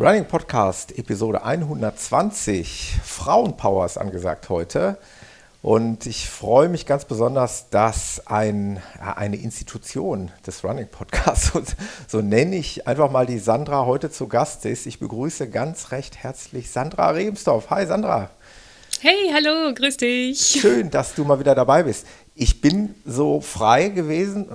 Running Podcast Episode 120. Frauenpower ist angesagt heute. Und ich freue mich ganz besonders, dass ein, eine Institution des Running Podcasts, so, so nenne ich einfach mal die Sandra, heute zu Gast ist. Ich begrüße ganz recht herzlich Sandra Rebsdorf. Hi Sandra. Hey, hallo, grüß dich. Schön, dass du mal wieder dabei bist. Ich bin so frei gewesen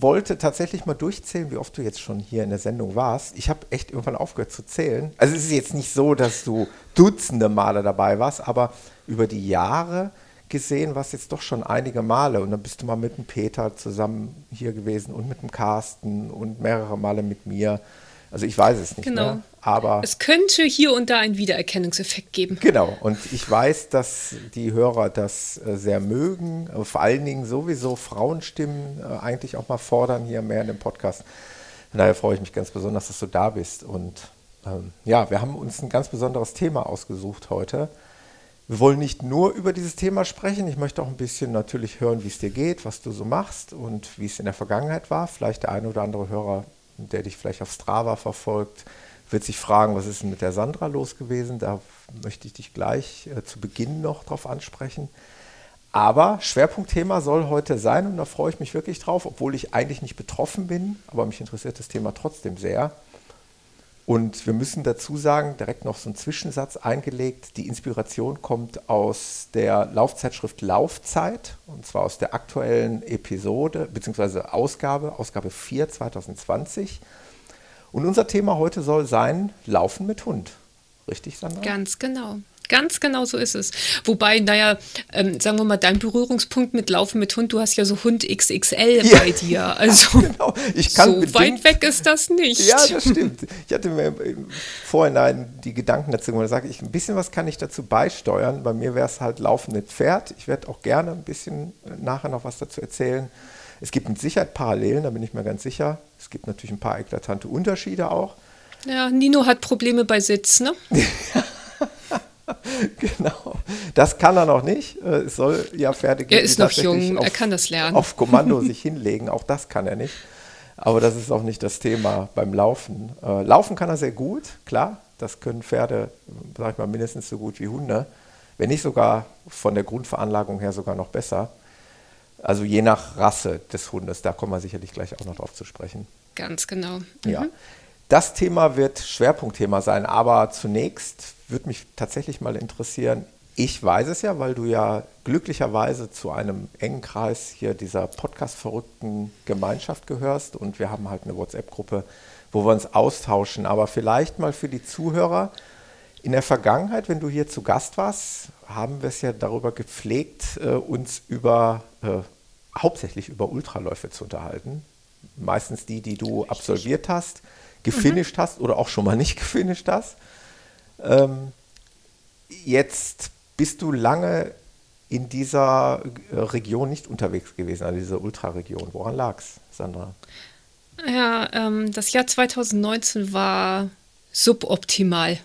wollte tatsächlich mal durchzählen, wie oft du jetzt schon hier in der Sendung warst. Ich habe echt irgendwann aufgehört zu zählen. Also es ist jetzt nicht so, dass du Dutzende Male dabei warst, aber über die Jahre gesehen warst jetzt doch schon einige Male. Und dann bist du mal mit dem Peter zusammen hier gewesen und mit dem Carsten und mehrere Male mit mir. Also ich weiß es nicht genau. mehr. Aber es könnte hier und da einen Wiedererkennungseffekt geben. Genau. Und ich weiß, dass die Hörer das äh, sehr mögen. Vor allen Dingen sowieso Frauenstimmen äh, eigentlich auch mal fordern hier mehr in dem Podcast. Von daher freue ich mich ganz besonders, dass du da bist. Und ähm, ja, wir haben uns ein ganz besonderes Thema ausgesucht heute. Wir wollen nicht nur über dieses Thema sprechen. Ich möchte auch ein bisschen natürlich hören, wie es dir geht, was du so machst und wie es in der Vergangenheit war. Vielleicht der eine oder andere Hörer, der dich vielleicht auf Strava verfolgt, wird sich fragen, was ist denn mit der Sandra los gewesen? Da möchte ich dich gleich äh, zu Beginn noch drauf ansprechen. Aber Schwerpunktthema soll heute sein und da freue ich mich wirklich drauf, obwohl ich eigentlich nicht betroffen bin, aber mich interessiert das Thema trotzdem sehr. Und wir müssen dazu sagen, direkt noch so ein Zwischensatz eingelegt, die Inspiration kommt aus der Laufzeitschrift Laufzeit, und zwar aus der aktuellen Episode bzw. Ausgabe, Ausgabe 4 2020. Und unser Thema heute soll sein Laufen mit Hund. Richtig, Sandra? Ganz genau. Ganz genau so ist es. Wobei, naja, ähm, sagen wir mal, dein Berührungspunkt mit Laufen mit Hund, du hast ja so Hund XXL ja. bei dir. Also genau. ich kann so weit weg ist das nicht. Ja, das stimmt. Ich hatte mir im Vorhinein die Gedanken dazu gemacht, da sage ich, ein bisschen was kann ich dazu beisteuern. Bei mir wäre es halt Laufen mit Pferd. Ich werde auch gerne ein bisschen nachher noch was dazu erzählen. Es gibt mit Sicherheit Parallelen, da bin ich mir ganz sicher. Es gibt natürlich ein paar eklatante Unterschiede auch. Ja, Nino hat Probleme bei Sitz, ne? genau. Das kann er noch nicht. Äh, es soll ja fertig Er ist noch jung, auf, er kann das lernen. Auf Kommando sich hinlegen, auch das kann er nicht. Aber das ist auch nicht das Thema beim Laufen. Äh, laufen kann er sehr gut, klar. Das können Pferde, sag ich mal, mindestens so gut wie Hunde. Wenn nicht sogar von der Grundveranlagung her sogar noch besser. Also je nach Rasse des Hundes, da kommen wir sicherlich gleich auch noch drauf zu sprechen. Ganz genau. Mhm. Ja. Das Thema wird Schwerpunktthema sein, aber zunächst würde mich tatsächlich mal interessieren, ich weiß es ja, weil du ja glücklicherweise zu einem engen Kreis hier dieser Podcast-verrückten Gemeinschaft gehörst und wir haben halt eine WhatsApp-Gruppe, wo wir uns austauschen. Aber vielleicht mal für die Zuhörer, in der Vergangenheit, wenn du hier zu Gast warst, haben wir es ja darüber gepflegt, äh, uns über äh, hauptsächlich über Ultraläufe zu unterhalten. Meistens die, die du absolviert hast, gefinisht mhm. hast oder auch schon mal nicht gefinisht hast. Ähm, jetzt bist du lange in dieser Region nicht unterwegs gewesen, also dieser Ultraregion. Woran lag es, Sandra? Ja, ähm, das Jahr 2019 war suboptimal.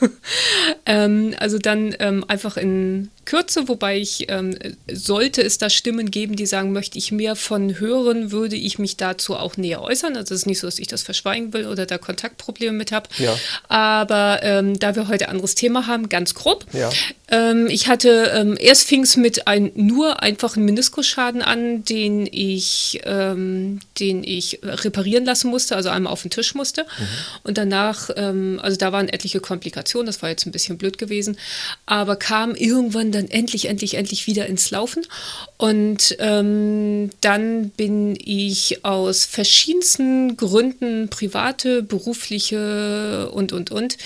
Mhm. ähm, also dann ähm, einfach in Kürze, wobei ich, ähm, sollte es da Stimmen geben, die sagen, möchte ich mehr von hören, würde ich mich dazu auch näher äußern. Also es ist nicht so, dass ich das verschweigen will oder da Kontaktprobleme mit habe. Ja. Aber ähm, da wir heute ein anderes Thema haben, ganz grob. Ja. Ähm, ich hatte, ähm, erst fing es mit einem nur einfachen Meniskusschaden an, den ich, ähm, den ich reparieren lassen musste, also einmal auf den Tisch musste. Mhm. Und danach, ähm, also da waren etliche Komplikationen, das war jetzt ein bisschen blöd gewesen, aber kam irgendwann dann endlich, endlich, endlich wieder ins Laufen. Und ähm, dann bin ich aus verschiedensten Gründen, private, berufliche und, und, und,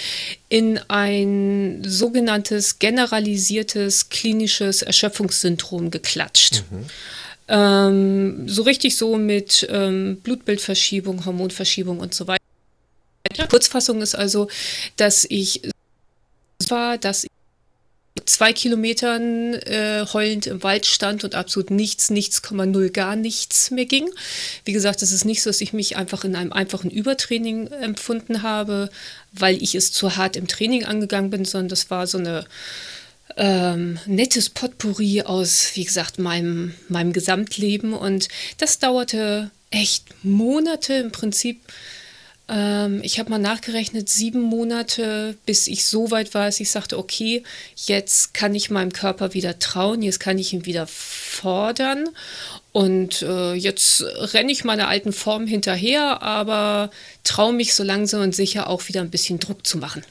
in ein sogenanntes generalisiertes klinisches Erschöpfungssyndrom geklatscht. Mhm. Ähm, so richtig so mit ähm, Blutbildverschiebung, Hormonverschiebung und so weiter. Kurzfassung ist also, dass ich war, dass ich zwei Kilometern äh, heulend im Wald stand und absolut nichts, nichts, null, gar nichts mehr ging. Wie gesagt, es ist nicht so, dass ich mich einfach in einem einfachen Übertraining empfunden habe, weil ich es zu hart im Training angegangen bin, sondern das war so eine ähm, nettes Potpourri aus, wie gesagt, meinem, meinem Gesamtleben. Und das dauerte echt Monate im Prinzip Ähm, ich habe mal nachgerechnet, sieben Monate, bis ich so weit war, dass ich sagte, okay, jetzt kann ich meinem Körper wieder trauen, jetzt kann ich ihn wieder fordern. Und äh, jetzt renne ich meiner alten Form hinterher, aber traue mich so langsam und sicher auch wieder ein bisschen Druck zu machen.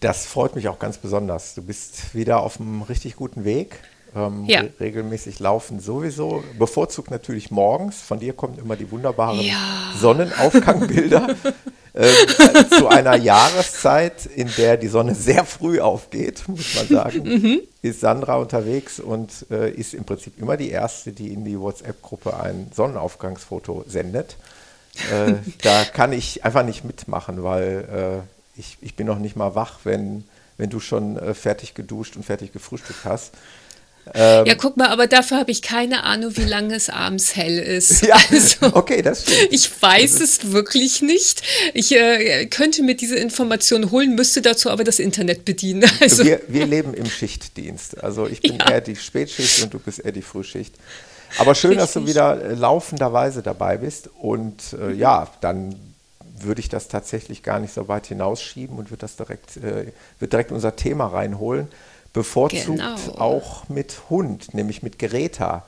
Das freut mich auch ganz besonders. Du bist wieder auf einem richtig guten Weg. Ähm, Ja. re regelmäßig laufen sowieso. Bevorzugt natürlich morgens. Von dir kommen immer die wunderbaren Ja. Sonnenaufgangbilder. ähm, zu einer Jahreszeit, in der die Sonne sehr früh aufgeht, muss man sagen, Mhm. ist Sandra unterwegs und äh, ist im Prinzip immer die Erste, die in die WhatsApp-Gruppe ein Sonnenaufgangsfoto sendet. Äh, da kann ich einfach nicht mitmachen, weil äh, ich, ich bin noch nicht mal wach, wenn, wenn du schon äh, fertig geduscht und fertig gefrühstückt hast. Ähm, Ja, guck mal, aber dafür habe ich keine Ahnung, wie lange es abends hell ist. Ja, Also, okay, das stimmt. ich weiß es wirklich nicht. Ich äh, könnte mir diese Information holen, müsste dazu aber das Internet bedienen. Also, wir, wir leben im Schichtdienst. Also ich bin Ja. eher die Spätschicht und du bist eher die Frühschicht. Aber schön, dass du Richtig. wieder äh, laufenderweise dabei bist. Und äh, ja, dann würde ich das tatsächlich gar nicht so weit hinausschieben und würde das direkt, äh, würde direkt unser Thema reinholen. Bevorzugt Genau. auch mit Hund, nämlich mit Greta.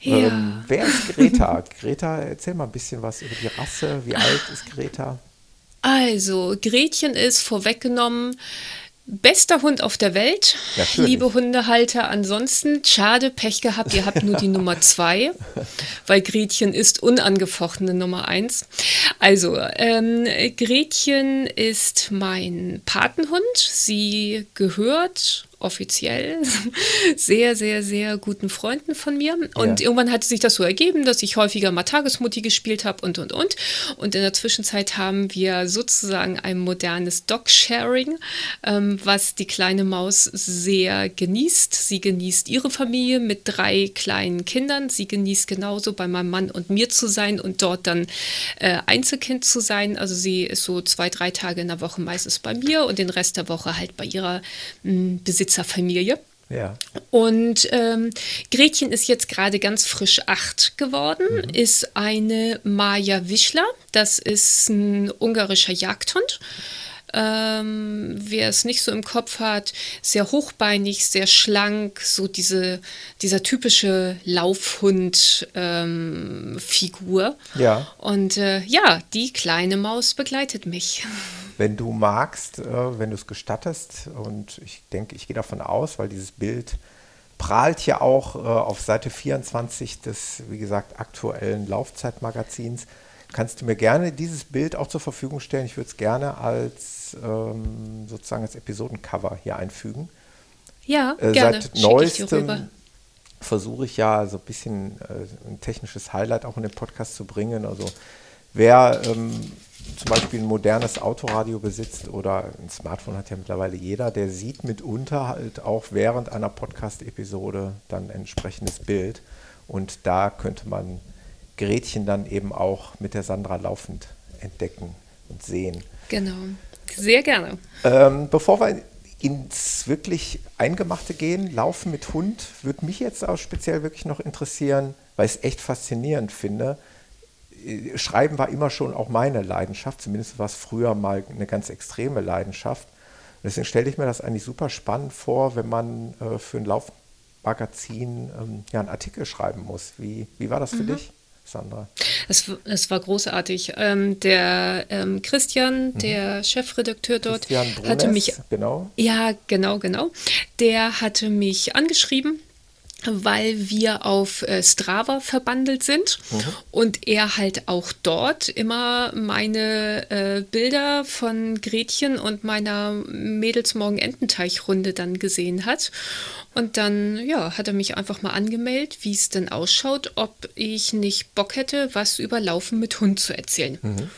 Ja. Ähm, wer ist Greta? Greta, erzähl mal ein bisschen was über die Rasse. Wie alt ist Greta? Also, Gretchen ist vorweggenommen bester Hund auf der Welt. Natürlich. Liebe Hundehalter, ansonsten schade, Pech gehabt, ihr habt nur die Nummer zwei, weil Gretchen ist unangefochtene Nummer eins. Also, ähm, Gretchen ist mein Patenhund. Sie gehört offiziell sehr, sehr, sehr guten Freunden von mir. Und Ja. irgendwann hatte sich das so ergeben, dass ich häufiger mal Tagesmutti gespielt habe und, und, und. Und in der Zwischenzeit haben wir sozusagen ein modernes Dog-Sharing, ähm, was die kleine Maus sehr genießt. Sie genießt ihre Familie mit drei kleinen Kindern. Sie genießt genauso bei meinem Mann und mir zu sein und dort dann äh, Einzelkind zu sein. Also sie ist so zwei, drei Tage in der Woche meistens bei mir und den Rest der Woche halt bei ihrer mh, Besitzerfamilie. Ja. Und ähm, Gretchen ist jetzt gerade ganz frisch acht geworden, ist eine Maja Wischler. Das ist ein ungarischer Jagdhund. Ähm, wer es nicht so im Kopf hat, sehr hochbeinig, sehr schlank, so diese, dieser typische Laufhund-Figur. Ja. Und äh, ja, die kleine Maus begleitet mich. Wenn du magst, äh, wenn du es gestattest, und ich denke, ich gehe davon aus, weil dieses Bild prahlt ja auch äh, auf Seite 24 des, wie gesagt, aktuellen Laufzeitmagazins, kannst du mir gerne dieses Bild auch zur Verfügung stellen. Ich würde es gerne als ähm, sozusagen als Episodencover hier einfügen. Ja, Äh, gerne. Seit neuestem versuche ich ja so ein bisschen äh, ein technisches Highlight auch in den Podcast zu bringen. Also wer ähm, zum Beispiel ein modernes Autoradio besitzt oder ein Smartphone hat ja mittlerweile jeder, der sieht mitunter halt auch während einer Podcast-Episode dann entsprechendes Bild. Und da könnte man Gretchen dann eben auch mit der Sandra laufend entdecken und sehen. Genau. Sehr gerne. Ähm, bevor wir ins wirklich Eingemachte gehen, Laufen mit Hund, würde mich jetzt auch speziell wirklich noch interessieren, weil ich es echt faszinierend finde. Äh, Schreiben war immer schon auch meine Leidenschaft, zumindest war es früher mal eine ganz extreme Leidenschaft. Und deswegen stelle ich mir das eigentlich super spannend vor, wenn man äh, für ein Laufmagazin ähm, ja, einen Artikel schreiben muss. Wie, wie war das für dich, Sandra? Es, es war großartig. Ähm, der ähm, Christian, der Chefredakteur dort, Mhm. Christian hatte Brunes, mich genau. Ja, genau, genau. Der hatte mich angeschrieben, weil wir auf äh, Strava verbandelt sind und er halt auch dort immer meine äh, Bilder von Gretchen und meiner Mädelsmorgen-Ententeich-Runde dann gesehen hat. Und dann, ja, hat er mich einfach mal angemeldet, wie es denn ausschaut, ob ich nicht Bock hätte, was über Laufen mit Hund zu erzählen. Ja.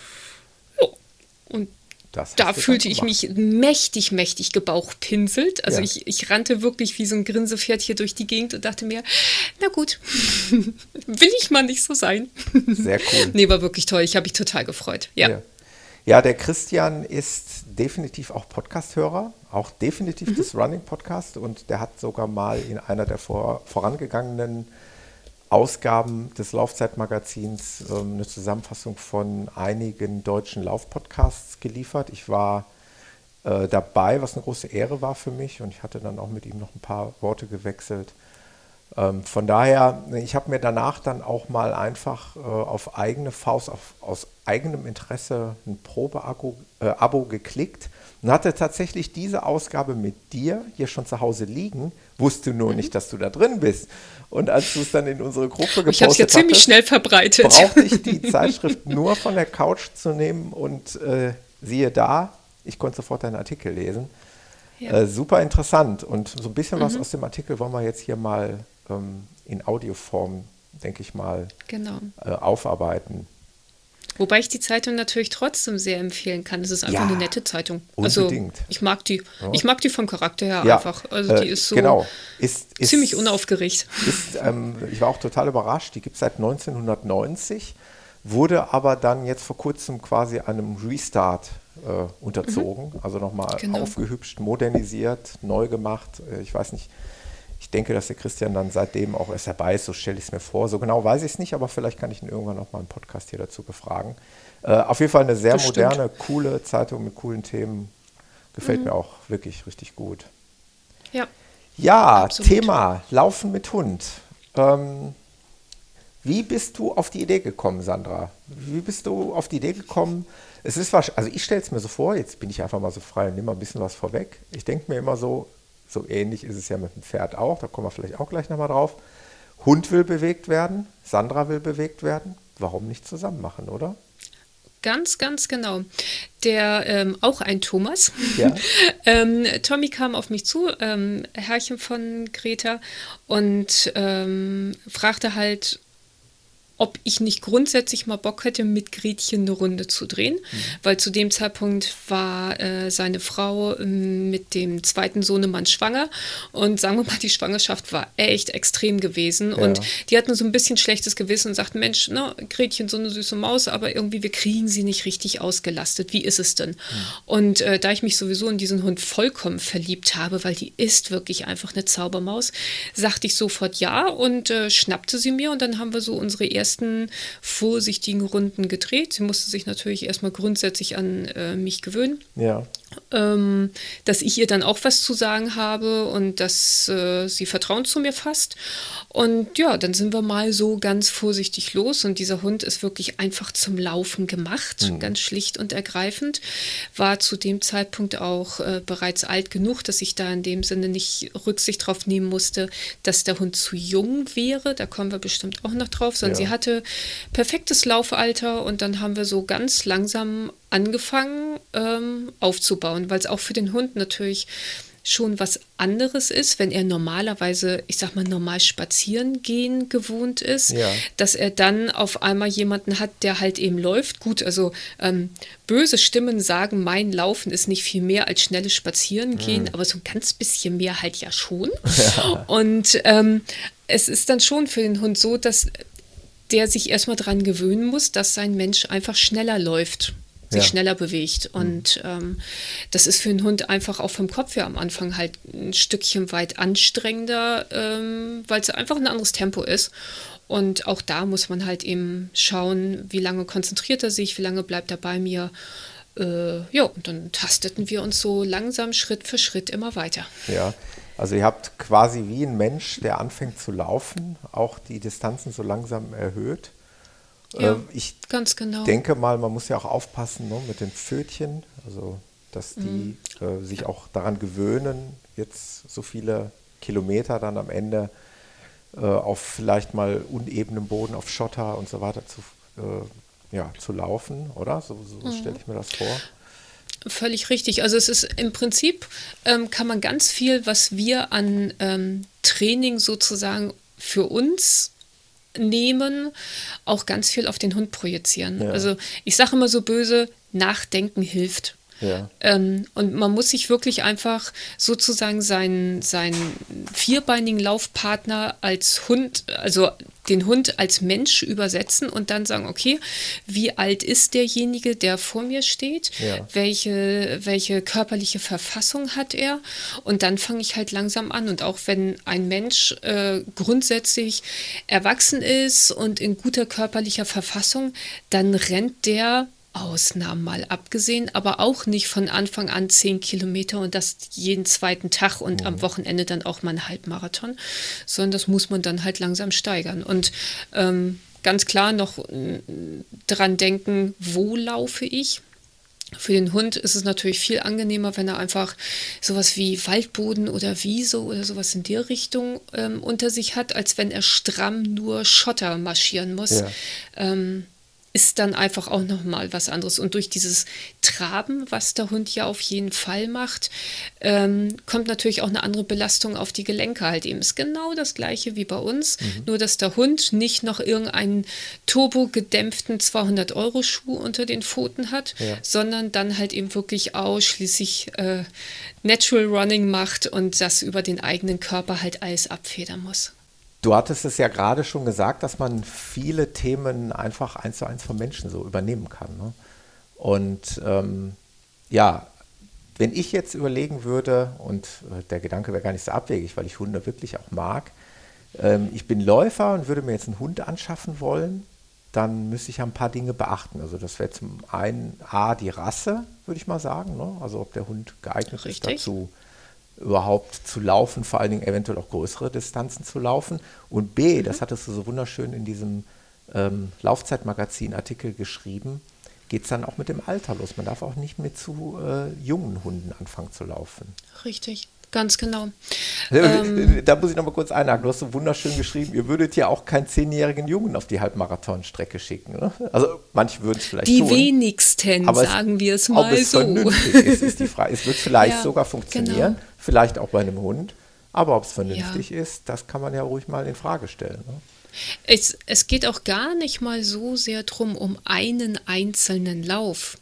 Und da fühlte ich mich mächtig, mächtig gebauchpinselt. Also Ja. ich, ich rannte wirklich wie so ein Grinsepferd hier durch die Gegend und dachte mir, na gut, will ich mal nicht so sein. Sehr cool. Nee, war wirklich toll. Ich habe mich total gefreut. Ja. Ja. Ja, der Christian ist definitiv auch Podcast-Hörer, auch definitiv des Running Podcast und der hat sogar mal in einer der vor, vorangegangenen Ausgaben des Laufzeitmagazins ähm, eine Zusammenfassung von einigen deutschen Laufpodcasts geliefert. Ich war äh, dabei, was eine große Ehre war für mich und ich hatte dann auch mit ihm noch ein paar Worte gewechselt. Ähm, von daher, ich habe mir danach dann auch mal einfach äh, auf eigene Faust, auf, aus eigenem Interesse ein Probe-Abo äh, geklickt und hatte tatsächlich diese Ausgabe mit dir hier schon zu Hause liegen, wusste nur mhm. nicht, dass du da drin bist. Und als du es dann in unsere Gruppe gepostet hast, ich habe es ja ziemlich hattest, schnell verbreitet. Brauchte ich die Zeitschrift nur von der Couch zu nehmen und äh, siehe da, ich konnte sofort deinen Artikel lesen. Ja. Äh, super interessant und so ein bisschen mhm. was aus dem Artikel wollen wir jetzt hier mal ähm, in Audioform, denke ich mal, genau. äh, aufarbeiten. Wobei ich die Zeitung natürlich trotzdem sehr empfehlen kann. Es ist einfach ja, eine nette Zeitung. Also, unbedingt. Also ich mag die. Ich mag die vom Charakter her ja, einfach. Also die äh, ist so genau. ist, ist, ziemlich unaufgeregt. Ist, ähm, ich war auch total überrascht. Die gibt es seit 1990, wurde aber dann jetzt vor kurzem quasi einem Restart äh, unterzogen. Mhm. Also nochmal genau. aufgehübscht, modernisiert, neu gemacht. Äh, ich weiß nicht, ich denke, dass der Christian dann seitdem auch erst dabei ist, so stelle ich es mir vor. So genau weiß ich es nicht, aber vielleicht kann ich ihn irgendwann noch mal einen Podcast hier dazu befragen. Äh, auf jeden Fall eine sehr das moderne, stimmt. coole Zeitung mit coolen Themen. Gefällt mhm. mir auch wirklich richtig gut. Ja. Ja, Absolut. Thema Laufen mit Hund. Ähm, wie bist du auf die Idee gekommen, Sandra? Wie bist du auf die Idee gekommen? Es ist wahrscheinlich, also ich stelle es mir so vor, jetzt bin ich einfach mal so frei und nehme mal ein bisschen was vorweg. Ich denke mir immer so, so ähnlich ist es ja mit dem Pferd auch, da kommen wir vielleicht auch gleich nochmal drauf. Hund will bewegt werden, Sandra will bewegt werden. Warum nicht zusammen machen, oder? Ganz, ganz genau. Der ähm, auch ein Thomas. Ja. ähm, Tommy kam auf mich zu, ähm, Herrchen von Greta, und ähm, fragte halt, ob ich nicht grundsätzlich mal Bock hätte, mit Gretchen eine Runde zu drehen, mhm. weil zu dem Zeitpunkt war äh, seine Frau äh, mit dem zweiten Sohnemann schwanger und sagen wir mal, die Schwangerschaft war echt extrem gewesen ja. und die hatten so ein bisschen schlechtes Gewissen und sagten, Mensch, ne, Gretchen, so eine süße Maus, aber irgendwie wir kriegen sie nicht richtig ausgelastet. Wie ist es denn? Mhm. Und äh, da ich mich sowieso in diesen Hund vollkommen verliebt habe, weil die ist wirklich einfach eine Zaubermaus, sagte ich sofort ja und äh, schnappte sie mir und dann haben wir so unsere erste ersten vorsichtigen Runden gedreht. Sie musste sich natürlich erstmal grundsätzlich an äh, mich gewöhnen. Ja ähm, dass ich ihr dann auch was zu sagen habe und dass äh, sie Vertrauen zu mir fasst. Und ja, dann sind wir mal so ganz vorsichtig los und dieser Hund ist wirklich einfach zum Laufen gemacht, mhm. ganz schlicht und ergreifend. War zu dem Zeitpunkt auch äh, bereits alt genug, dass ich da in dem Sinne nicht Rücksicht drauf nehmen musste, dass der Hund zu jung wäre. Da kommen wir bestimmt auch noch drauf, sondern ja. sie hatte perfektes Laufalter und dann haben wir so ganz langsam angefangen ähm, aufzubauen, weil es auch für den Hund natürlich schon was anderes ist, wenn er normalerweise, ich sag mal, normal spazieren gehen gewohnt ist, ja. dass er dann auf einmal jemanden hat, der halt eben läuft. Gut, also ähm, böse Stimmen sagen, mein Laufen ist nicht viel mehr als schnelles Spazieren gehen, mhm. aber so ein ganz bisschen mehr halt ja schon. Ja. Und ähm, es ist dann schon für den Hund so, dass der sich erstmal daran gewöhnen muss, dass sein Mensch einfach schneller läuft sich ja. schneller bewegt. Mhm. Und ähm, das ist für einen Hund einfach auch vom Kopf her am Anfang halt ein Stückchen weit anstrengender, ähm, weil es einfach ein anderes Tempo ist. Und auch da muss man halt eben schauen, wie lange konzentriert er sich, wie lange bleibt er bei mir. Äh, ja, und dann tasteten wir uns so langsam Schritt für Schritt immer weiter. Ja, also ihr habt quasi wie ein Mensch, der anfängt zu laufen, auch die Distanzen so langsam erhöht. Ja, ähm, ich ganz genau. denke mal, man muss ja auch aufpassen ne, mit den Pfötchen, also dass die mhm. äh, sich auch daran gewöhnen, jetzt so viele Kilometer dann am Ende äh, auf vielleicht mal unebenem Boden, auf Schotter und so weiter zu, äh, ja, zu laufen, oder? So, so mhm. stelle ich mir das vor. Völlig richtig. Also es ist im Prinzip, ähm, kann man ganz viel, was wir an ähm, Training sozusagen für uns nehmen, auch ganz viel auf den Hund projizieren. Ja. Also ich sage immer so böse, Nachdenken hilft. Ja. Ähm, und man muss sich wirklich einfach sozusagen seinen, seinen vierbeinigen Laufpartner als Hund, also den Hund als Mensch übersetzen und dann sagen, okay, wie alt ist derjenige, der vor mir steht? Ja. Welche, welche körperliche Verfassung hat er? Und dann fange ich halt langsam an. Und auch wenn ein Mensch äh, grundsätzlich erwachsen ist und in guter körperlicher Verfassung, dann rennt der Ausnahmen mal abgesehen, aber auch nicht von Anfang an zehn Kilometer und das jeden zweiten Tag und mhm. am Wochenende dann auch mal einen Halbmarathon, sondern das muss man dann halt langsam steigern. Und ähm, ganz klar noch äh, dran denken, wo laufe ich? Für den Hund ist es natürlich viel angenehmer, wenn er einfach sowas wie Waldboden oder Wiese oder sowas in der Richtung ähm, unter sich hat, als wenn er stramm nur Schotter marschieren muss. Ja. Ähm, ist dann einfach auch nochmal was anderes. Und durch dieses Traben, was der Hund ja auf jeden Fall macht, ähm, kommt natürlich auch eine andere Belastung auf die Gelenke halt eben. Ist genau das gleiche wie bei uns, mhm. nur dass der Hund nicht noch irgendeinen turbogedämpften 200-Euro-Schuh unter den Pfoten hat, ja. sondern dann halt eben wirklich ausschließlich äh, Natural Running macht und das über den eigenen Körper halt alles abfedern muss. Du hattest es ja gerade schon gesagt, dass man viele Themen einfach eins zu eins vom Menschen so übernehmen kann. Ne? Und ähm, ja, wenn ich jetzt überlegen würde, und äh, der Gedanke wäre gar nicht so abwegig, weil ich Hunde wirklich auch mag, ähm, ich bin Läufer und würde mir jetzt einen Hund anschaffen wollen, dann müsste ich ein paar Dinge beachten. Also das wäre zum einen A, die Rasse, würde ich mal sagen. Ne? Also ob der Hund geeignet Richtig. ist dazu, überhaupt zu laufen, vor allen Dingen eventuell auch größere Distanzen zu laufen. Und B, mhm. das hattest du so wunderschön in diesem ähm, Laufzeitmagazin-Artikel geschrieben, geht es dann auch mit dem Alter los. Man darf auch nicht mit zu äh, jungen Hunden anfangen zu laufen. Richtig. Ganz genau. Ähm, da muss ich noch mal kurz einhaken. Du hast so wunderschön geschrieben, ihr würdet ja auch keinen zehnjährigen Jungen auf die Halbmarathonstrecke schicken. Ne? Also manche würden es vielleicht Die tun. wenigsten, aber sagen wir es mal ob es so. vernünftig ist, ist die Frage. Es wird vielleicht ja, sogar funktionieren, genau. Vielleicht auch bei einem Hund. Aber ob es vernünftig ja. ist, das kann man ja ruhig mal in Frage stellen. Ne? Es, es geht auch gar nicht mal so sehr drum um einen einzelnen Lauf,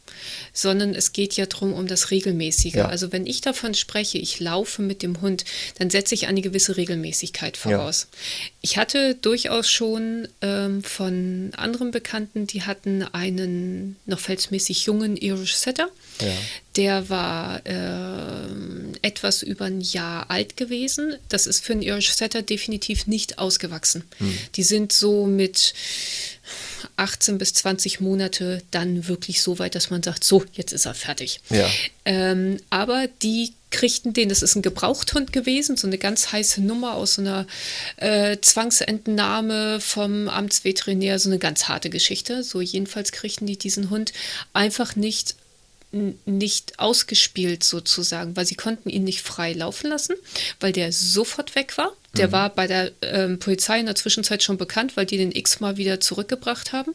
sondern es geht ja darum um das Regelmäßige. Ja. Also wenn ich davon spreche, ich laufe mit dem Hund, dann setze ich eine gewisse Regelmäßigkeit voraus. Ja. Ich hatte durchaus schon ähm, von anderen Bekannten, die hatten einen noch felsmäßig jungen Irish Setter. Ja. Der war äh, etwas über ein Jahr alt gewesen. Das ist für einen Irish Setter definitiv nicht ausgewachsen. Hm. Die sind so mit 18 bis 20 Monate dann wirklich so weit, dass man sagt, so, jetzt ist er fertig. Ja. Ähm, aber die kriegten den, das ist ein Gebrauchthund gewesen, so eine ganz heiße Nummer aus so einer äh, Zwangsentnahme vom Amtsveterinär, so eine ganz harte Geschichte. So jedenfalls kriegten die diesen Hund einfach nicht nicht ausgespielt sozusagen, weil sie konnten ihn nicht frei laufen lassen, weil der sofort weg war. Der mhm. war bei der ähm, Polizei in der Zwischenzeit schon bekannt, weil die den x-mal wieder zurückgebracht haben.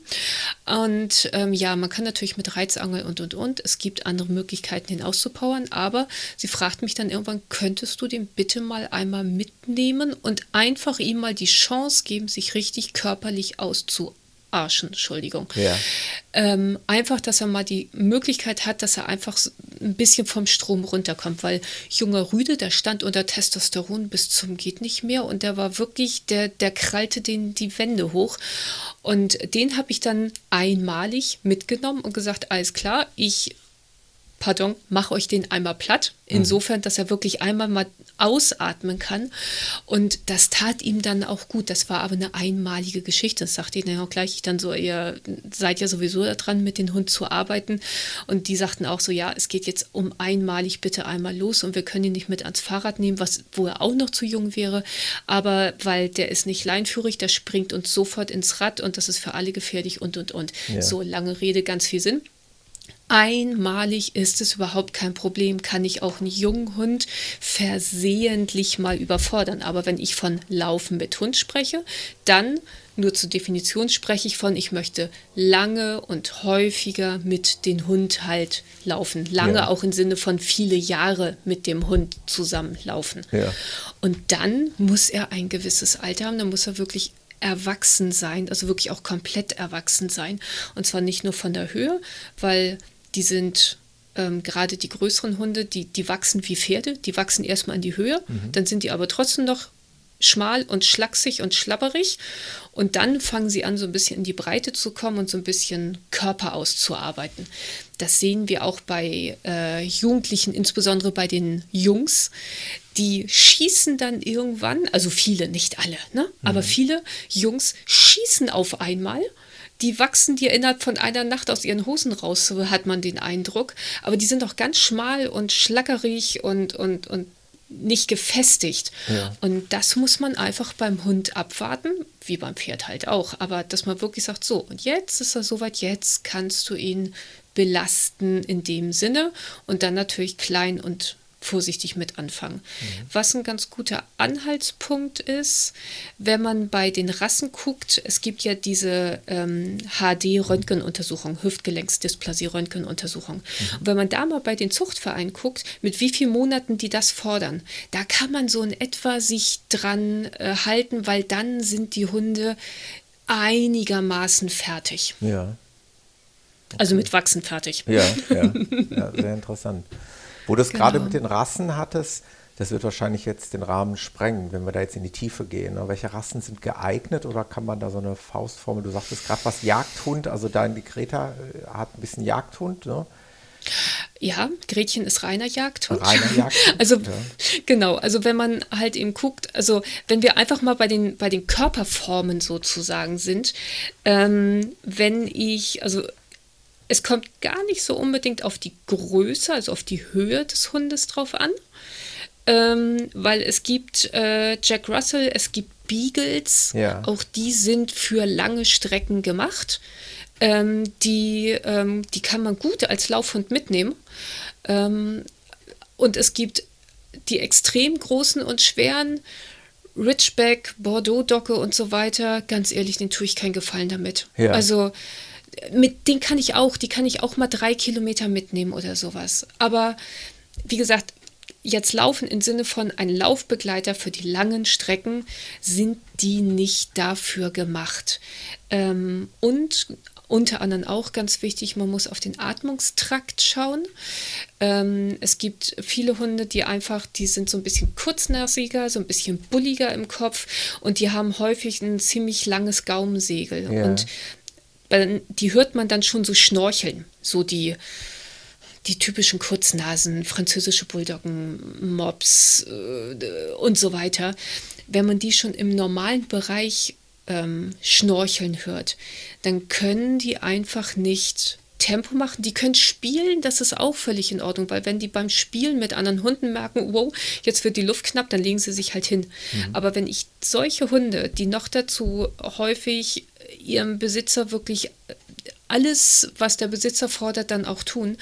Und ähm, ja, man kann natürlich mit Reizangel und und und. Es gibt andere Möglichkeiten, ihn auszupowern, aber sie fragt mich dann irgendwann, könntest du den bitte mal einmal mitnehmen und einfach ihm mal die Chance geben, sich richtig körperlich auszuarbeiten? Arschen, Entschuldigung. Ja. Ähm, einfach, dass er mal die Möglichkeit hat, dass er einfach ein bisschen vom Strom runterkommt, weil junger Rüde, der stand unter Testosteron bis zum geht nicht mehr und der war wirklich, der, der krallte den die Wände hoch. Und den habe ich dann einmalig mitgenommen und gesagt, alles klar, ich pardon, mach euch den einmal platt. Mhm. Insofern, dass er wirklich einmal mal ausatmen kann. Und das tat ihm dann auch gut. Das war aber eine einmalige Geschichte. Das sagte ich dann auch gleich ich dann so, ihr seid ja sowieso dran, mit dem Hund zu arbeiten. Und die sagten auch so, ja, es geht jetzt um einmalig bitte einmal los und wir können ihn nicht mit ans Fahrrad nehmen, was, wo er auch noch zu jung wäre. Aber weil der ist nicht leinführig, der springt uns sofort ins Rad und das ist für alle gefährlich und, und, und. Ja. So lange Rede, ganz viel Sinn. Einmalig ist es überhaupt kein Problem, kann ich auch einen jungen Hund versehentlich mal überfordern. Aber wenn ich von Laufen mit Hund spreche, dann nur zur Definition spreche ich von, ich möchte lange und häufiger mit dem Hund halt laufen. Lange ja. auch im Sinne von viele Jahre mit dem Hund zusammenlaufen. Ja. Und dann muss er ein gewisses Alter haben, dann muss er wirklich erwachsen sein, also wirklich auch komplett erwachsen sein. Und zwar nicht nur von der Höhe, weil die sind ähm, gerade die größeren Hunde, die, die wachsen wie Pferde, die wachsen erstmal in die Höhe, mhm. dann sind die aber trotzdem noch schmal und schlaksig und schlabberig. Und dann fangen sie an, so ein bisschen in die Breite zu kommen und so ein bisschen Körper auszuarbeiten. Das sehen wir auch bei äh, Jugendlichen, insbesondere bei den Jungs. Die schießen dann irgendwann, also viele, nicht alle, ne? aber mhm. viele Jungs schießen auf einmal die wachsen dir innerhalb von einer Nacht aus ihren Hosen raus, hat man den Eindruck. Aber die sind auch ganz schmal und schlackerig und, und, und nicht gefestigt. Ja. Und das muss man einfach beim Hund abwarten, wie beim Pferd halt auch. Aber dass man wirklich sagt, so, und jetzt ist er soweit, jetzt kannst du ihn belasten in dem Sinne und dann natürlich klein und vorsichtig mit anfangen. Mhm. Was ein ganz guter Anhaltspunkt ist, wenn man bei den Rassen guckt, es gibt ja diese ähm, HD-Röntgenuntersuchung, Hüftgelenksdysplasie-Röntgenuntersuchung. Mhm. Und wenn man da mal bei den Zuchtvereinen guckt, mit wie vielen Monaten die das fordern, da kann man so in etwa sich dran äh, halten, weil dann sind die Hunde einigermaßen fertig. Ja. Okay. Also mit Wachsen fertig. Ja, ja, ja sehr interessant. Wo du es genau. gerade mit den Rassen hattest, das wird wahrscheinlich jetzt den Rahmen sprengen, wenn wir da jetzt in die Tiefe gehen. Ne? Welche Rassen sind geeignet oder kann man da so eine Faustformel, du sagtest gerade was Jagdhund, also dein die Greta äh, hat ein bisschen Jagdhund, ne? Ja, Gretchen ist reiner Jagdhund. Reiner Jagdhund. Also ja. genau, also wenn man halt eben guckt, also wenn wir einfach mal bei den, bei den Körperformen sozusagen sind, ähm, wenn ich, also es kommt gar nicht so unbedingt auf die Größe, also auf die Höhe des Hundes drauf an, ähm, weil es gibt äh, Jack Russell, es gibt Beagles, ja. auch die sind für lange Strecken gemacht. Ähm, die, ähm, die kann man gut als Laufhund mitnehmen. Ähm, und es gibt die extrem großen und schweren Ridgeback, Bordeaux-Docke und so weiter. Ganz ehrlich, den tue ich keinen Gefallen damit. Ja. Also mit denen kann ich auch, die kann ich auch mal drei Kilometer mitnehmen oder sowas. Aber wie gesagt, jetzt laufen im Sinne von ein Laufbegleiter für die langen Strecken sind die nicht dafür gemacht. Ähm, und unter anderem auch ganz wichtig, man muss auf den Atmungstrakt schauen. Ähm, es gibt viele Hunde, die einfach, die sind so ein bisschen kurznasiger, so ein bisschen bulliger im Kopf und die haben häufig ein ziemlich langes Gaumensegel. Ja. Und die hört man dann schon so schnorcheln, so die, die typischen Kurznasen, französische Bulldoggen, Mops äh, und so weiter. Wenn man die schon im normalen Bereich ähm, schnorcheln hört, dann können die einfach nicht Tempo machen. Die können spielen, das ist auch völlig in Ordnung, weil wenn die beim Spielen mit anderen Hunden merken, wow, jetzt wird die Luft knapp, dann legen sie sich halt hin. Mhm. Aber wenn ich solche Hunde, die noch dazu häufig ihrem Besitzer wirklich äh, alles, was der Besitzer fordert, dann auch tun.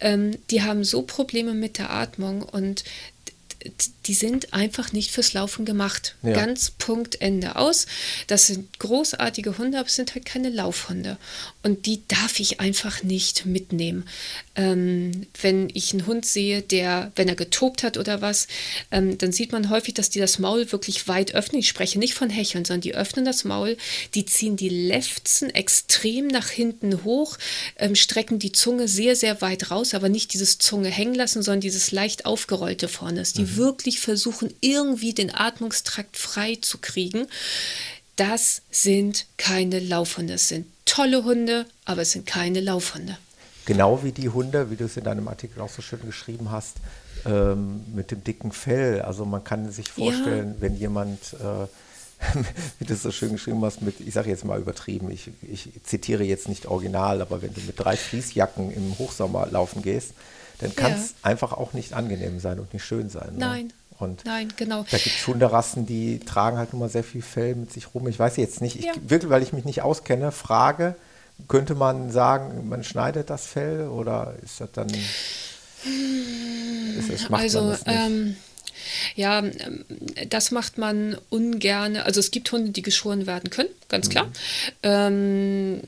Ähm, die haben so Probleme mit der Atmung und die sind einfach nicht fürs Laufen gemacht. Ja. Ganz Punkt, Ende aus. Das sind großartige Hunde, aber es sind halt keine Laufhunde. Und die darf ich einfach nicht mitnehmen. Ähm, wenn ich einen Hund sehe, der, wenn er getobt hat oder was, ähm, dann sieht man häufig, dass die das Maul wirklich weit öffnen. Ich spreche nicht von Hecheln, sondern die öffnen das Maul, die ziehen die Lefzen extrem nach hinten hoch, ähm, strecken die Zunge sehr, sehr weit raus, aber nicht dieses Zunge hängen lassen, sondern dieses leicht aufgerollte vorne. Die mhm. Wirklich versuchen, irgendwie den Atmungstrakt frei zu kriegen. Das sind keine Laufhunde. Das sind tolle Hunde, aber es sind keine Laufhunde. Genau wie die Hunde, wie du es in deinem Artikel auch so schön geschrieben hast, ähm, mit dem dicken Fell. Also man kann sich vorstellen, ja. wenn jemand, äh, wie du es so schön geschrieben hast, mit, ich sage jetzt mal übertrieben, ich, ich zitiere jetzt nicht original, aber wenn du mit drei Fließjacken im Hochsommer laufen gehst, dann kann es ja. einfach auch nicht angenehm sein und nicht schön sein. Ne? Nein. Ne? Und Nein, genau. Da gibt es Hunderassen, die tragen halt nun mal sehr viel Fell mit sich rum. Ich weiß jetzt nicht, ich, ja. wirklich, weil ich mich nicht auskenne, frage, könnte man sagen, man schneidet das Fell oder ist das dann. Ist das, macht also, man das nicht? Ähm, ja, ähm, das macht man ungern. Also es gibt Hunde, die geschoren werden können, ganz klar. Mhm. Ähm,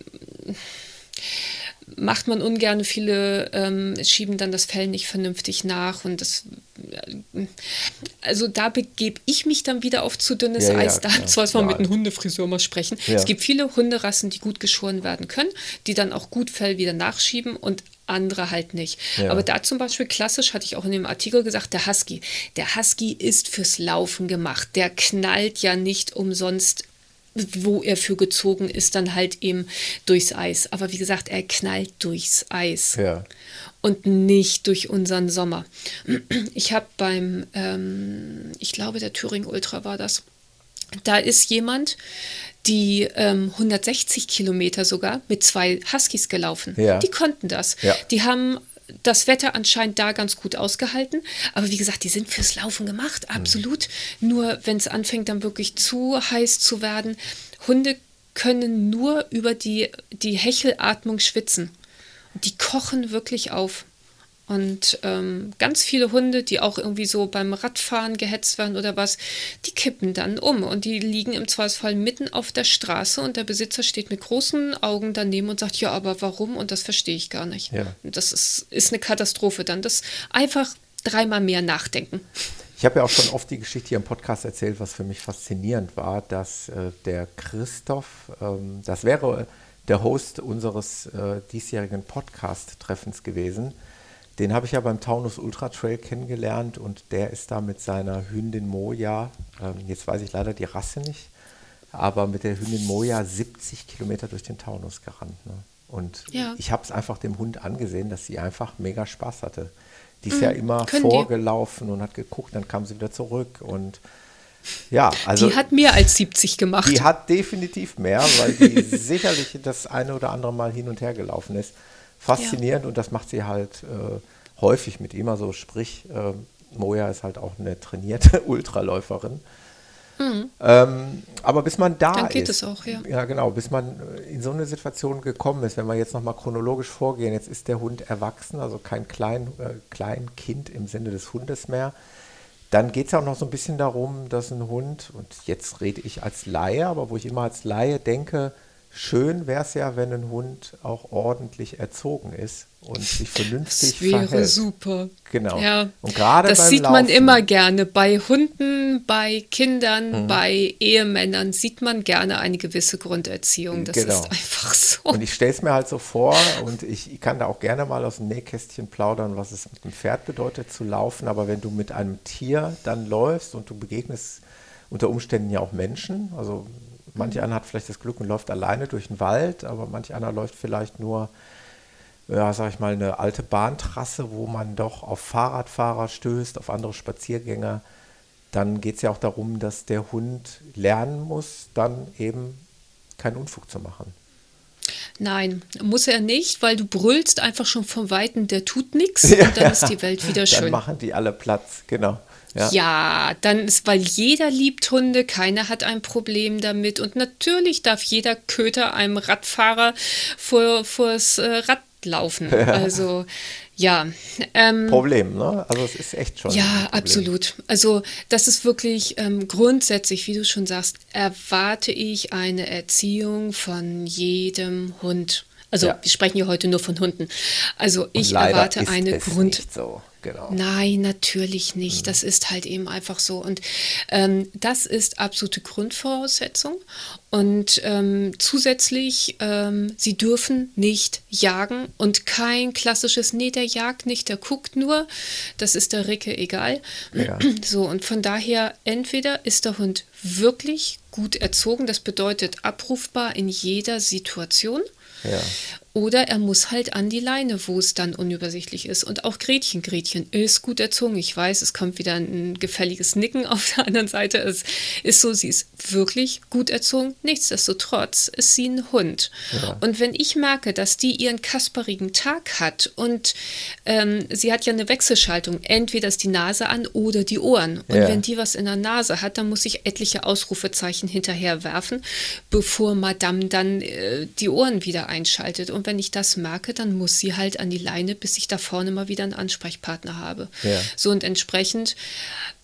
macht man ungern. Viele ähm, schieben dann das Fell nicht vernünftig nach und das also da begebe ich mich dann wieder auf zu dünnes ja, Eis. Ja, da soll man mit einem Hundefriseur mal sprechen. Ja. Es gibt viele Hunderassen, die gut geschoren werden können, die dann auch gut Fell wieder nachschieben und andere halt nicht. Ja. Aber da zum Beispiel klassisch hatte ich auch in dem Artikel gesagt, der Husky. Der Husky ist fürs Laufen gemacht. Der knallt ja nicht umsonst wo er für gezogen ist, dann halt eben durchs Eis. Aber wie gesagt, er knallt durchs Eis Ja. und nicht durch unseren Sommer. Ich habe beim, ähm, ich glaube, der Thüringen Ultra war das. Da ist jemand, die ähm, 160 Kilometer sogar mit zwei Huskies gelaufen. Ja. Die konnten das. Ja. Die haben das Wetter anscheinend da ganz gut ausgehalten. Aber wie gesagt, die sind fürs Laufen gemacht, Mhm. absolut. Nur wenn es anfängt, dann wirklich zu heiß zu werden. Hunde können nur über die, die Hechelatmung schwitzen. Die kochen wirklich auf. Und ähm, ganz viele Hunde, die auch irgendwie so beim Radfahren gehetzt werden oder was, die kippen dann um und die liegen im Zweifelsfall mitten auf der Straße und der Besitzer steht mit großen Augen daneben und sagt, ja, aber warum? Und das verstehe ich gar nicht. Ja. Das ist, ist eine Katastrophe dann. Das einfach dreimal mehr nachdenken. Ich habe ja auch schon oft die Geschichte hier im Podcast erzählt, was für mich faszinierend war, dass äh, der Christoph, ähm, das wäre der Host unseres äh, diesjährigen Podcast-Treffens gewesen. Den habe ich ja beim Taunus Ultra Trail kennengelernt und der ist da mit seiner Hündin Moja, ähm, jetzt weiß ich leider die Rasse nicht, aber mit der Hündin Moja 70 Kilometer durch den Taunus gerannt. Ne? Und Ja. ich habe es einfach dem Hund angesehen, dass sie einfach mega Spaß hatte. Die ist ja immer Mhm. können die. vorgelaufen und hat geguckt, dann kam sie wieder zurück und ja, also die hat mehr als 70 gemacht. die hat definitiv mehr, weil die sicherlich das eine oder andere Mal hin und her gelaufen ist. Faszinierend und das macht sie halt äh, häufig mit ihm. Also sprich, äh, Moja ist halt auch eine trainierte Ultraläuferin. Ähm, aber bis man da Mhm. Dann geht ist, es auch, ja. ja genau, bis man äh, in so eine Situation gekommen ist, wenn wir jetzt nochmal chronologisch vorgehen, jetzt ist der Hund erwachsen, also kein Klein, äh, Kleinkind im Sinne des Hundes mehr, dann geht es ja auch noch so ein bisschen darum, dass ein Hund, und jetzt rede ich als Laie, aber wo ich immer als Laie denke, schön wäre es ja, wenn ein Hund auch ordentlich erzogen ist und sich vernünftig Das wäre verhält. super. Genau. Ja, Und gerade das sieht man Laufen- immer gerne. Bei Hunden, bei Kindern, Mhm. bei Ehemännern sieht man gerne eine gewisse Grunderziehung. Das Genau. ist einfach so. Und ich stelle es mir halt so vor und ich, ich kann da auch gerne mal aus dem Nähkästchen plaudern, was es mit dem Pferd bedeutet zu laufen. Aber wenn du mit einem Tier dann läufst und du begegnest unter Umständen ja auch Menschen, also manch einer hat vielleicht das Glück und läuft alleine durch den Wald, aber manch einer läuft vielleicht nur, ja, sag ich mal, eine alte Bahntrasse, wo man doch auf Fahrradfahrer stößt, auf andere Spaziergänger. Dann geht es ja auch darum, dass der Hund lernen muss, dann eben keinen Unfug zu machen. Nein, muss er nicht, weil du brüllst einfach schon von Weitem, der tut nichts und dann ist die Welt wieder Dann schön. machen die alle Platz, genau. Ja. Ja. dann ist, weil jeder liebt Hunde, keiner hat ein Problem damit. Und natürlich darf jeder Köter einem Radfahrer vor, vors äh, Rad laufen. Also ja. Ähm, Problem, ne? Also es ist echt schon. ja, absolut. Also das ist wirklich ähm, grundsätzlich, wie du schon sagst, erwarte ich eine Erziehung von jedem Hund. Also Ja. wir sprechen ja heute nur von Hunden. Also Und ich erwarte eine Grund. So, genau. Nein, natürlich nicht. Das ist halt eben einfach so. Und ähm, das ist absolute Grundvoraussetzung. Und ähm, zusätzlich, ähm, sie dürfen nicht jagen und kein klassisches, nee, der jagt nicht, der guckt nur. Das ist der Ricke egal. Ja. So, und von daher, entweder ist der Hund wirklich gut erzogen, das bedeutet abrufbar in jeder Situation. Ja. Oder er muss halt an die Leine, wo es dann unübersichtlich ist. Und auch Gretchen, Gretchen ist gut erzogen. Ich weiß, es kommt wieder ein gefälliges Nicken auf der anderen Seite. Es ist so, sie ist wirklich gut erzogen. Nichtsdestotrotz ist sie ein Hund. Ja. Und wenn ich merke, dass die ihren kasperigen Tag hat und ähm, sie hat ja eine Wechselschaltung, entweder ist die Nase an oder die Ohren. Und Ja. wenn die was in der Nase hat, dann muss ich etliche Ausrufezeichen hinterher werfen, bevor Madame dann äh, die Ohren wieder einschaltet. Und wenn ich das merke, dann muss sie halt an die Leine, bis ich da vorne mal wieder einen Ansprechpartner habe. Ja. So und entsprechend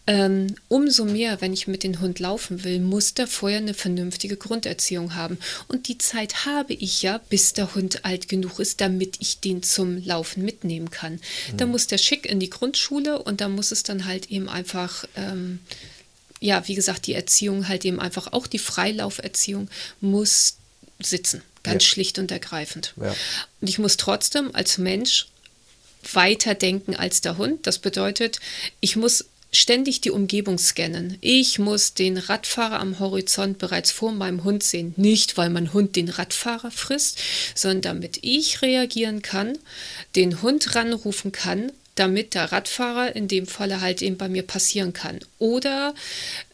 ähm, umso mehr, wenn ich mit dem Hund laufen will, muss der vorher eine vernünftige Grunderziehung haben. Und die Zeit habe ich ja, bis der Hund alt genug ist, damit ich den zum Laufen mitnehmen kann. Da muss der schick in die Grundschule und da muss es dann halt eben einfach, ähm, ja, wie gesagt, die Erziehung halt eben einfach, auch die Freilauferziehung muss sitzen. Ganz Ja. schlicht und ergreifend. Ja. Und ich muss trotzdem als Mensch weiter denken als der Hund. Das bedeutet, ich muss ständig die Umgebung scannen. Ich muss den Radfahrer am Horizont bereits vor meinem Hund sehen. Nicht, weil mein Hund den Radfahrer frisst, sondern damit ich reagieren kann, den Hund ranrufen kann, damit der Radfahrer in dem Falle halt eben bei mir passieren kann. Oder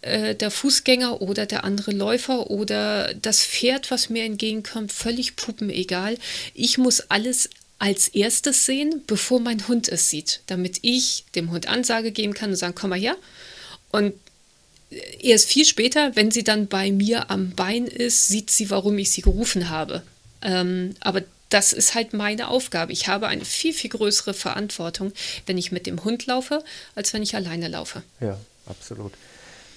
äh, der Fußgänger oder der andere Läufer oder das Pferd, was mir entgegenkommt, völlig pupenegal. Ich muss alles als erstes sehen, bevor mein Hund es sieht, damit ich dem Hund Ansage geben kann und sagen, komm mal her. Und erst viel später, wenn sie dann bei mir am Bein ist, sieht sie, warum ich sie gerufen habe. Ähm, aber das ist halt meine Aufgabe. Ich habe eine viel, viel größere Verantwortung, wenn ich mit dem Hund laufe, als wenn ich alleine laufe. Ja, absolut.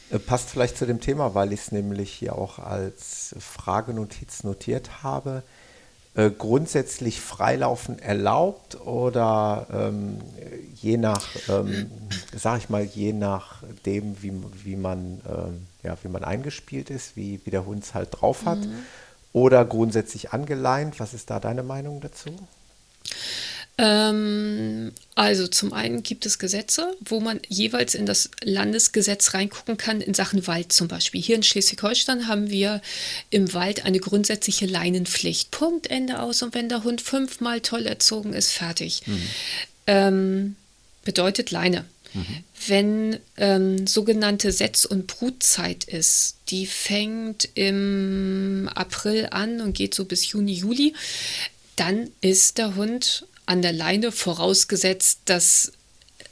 Äh, Passt vielleicht zu dem Thema, weil ich es nämlich hier auch als Fragenotiz notiert habe. Äh, grundsätzlich Freilaufen erlaubt oder ähm, je nach, ähm, sag ich mal, je nachdem, wie, wie, man, ähm, ja, wie man eingespielt ist, wie, wie der Hund es halt drauf hat. Oder grundsätzlich angeleint. Was ist da deine Meinung dazu? Ähm, also zum einen gibt es Gesetze, wo man jeweils in das Landesgesetz reingucken kann, in Sachen Wald zum Beispiel. Hier in Schleswig-Holstein haben wir im Wald eine grundsätzliche Leinenpflicht. Punkt, Ende aus. Und wenn der Hund fünfmal toll erzogen ist, fertig. Ähm, bedeutet Leine. Wenn ähm, sogenannte Setz- und Brutzeit ist, die fängt im April an und geht so bis Juni, Juli, dann ist der Hund an der Leine vorausgesetzt, dass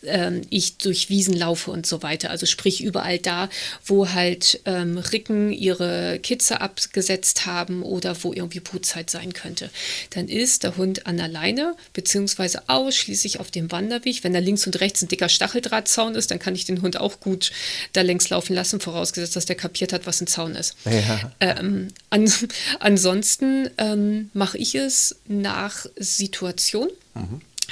ähm, ich durch Wiesen laufe und so weiter. Also sprich überall da, wo halt ähm, Ricken ihre Kitze abgesetzt haben oder wo irgendwie Brutzeit sein könnte. Dann ist der Hund an der Leine, beziehungsweise ausschließlich auf dem Wanderweg. Wenn da links und rechts ein dicker Stacheldrahtzaun ist, dann kann ich den Hund auch gut da längs laufen lassen, vorausgesetzt, dass der kapiert hat, was ein Zaun ist. Ja. Ähm, an, ansonsten ähm, mache ich es nach Situation.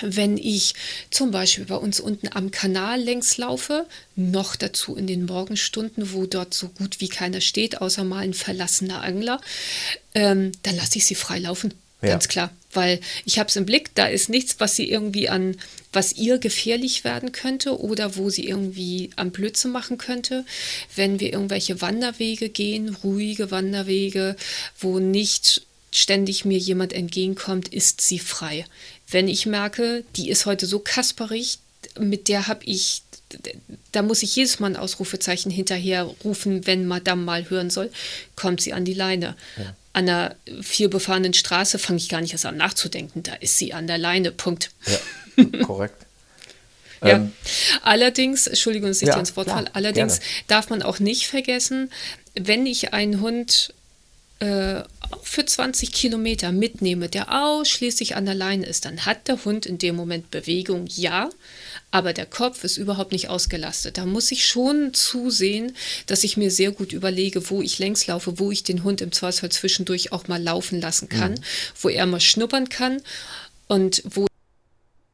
Wenn ich zum Beispiel bei uns unten am Kanal längs laufe, noch dazu in den Morgenstunden, wo dort so gut wie keiner steht, außer mal ein verlassener Angler, ähm, dann lasse ich sie frei laufen. Ja. Ganz klar. Weil ich habe es im Blick, da ist nichts, was sie irgendwie an, was ihr gefährlich werden könnte oder wo sie irgendwie am Blödsinn machen könnte. Wenn wir irgendwelche Wanderwege gehen, ruhige Wanderwege, wo nicht ständig mir jemand entgegenkommt, ist sie frei. Wenn ich merke, die ist heute so kasperig, mit der habe ich, da muss ich jedes Mal ein Ausrufezeichen hinterher rufen, wenn Madame mal hören soll, kommt sie an die Leine. An einer vielbefahrenen Straße fange ich gar nicht erst an nachzudenken, da ist sie an der Leine, Punkt. Ja, korrekt. Ja. Ähm, Allerdings, Entschuldigung, dass ich Ja, dir ins Wort falle, allerdings gerne. darf man auch nicht vergessen, wenn ich einen Hund äh, auch für 20 Kilometer mitnehme, der ausschließlich an der Leine ist, dann hat der Hund in dem Moment Bewegung, ja, aber der Kopf ist überhaupt nicht ausgelastet. Da muss ich schon zusehen, dass ich mir sehr gut überlege, wo ich längs laufe, wo ich den Hund im Zweifelsfall zwischendurch auch mal laufen lassen kann, Mhm. wo er mal schnuppern kann und wo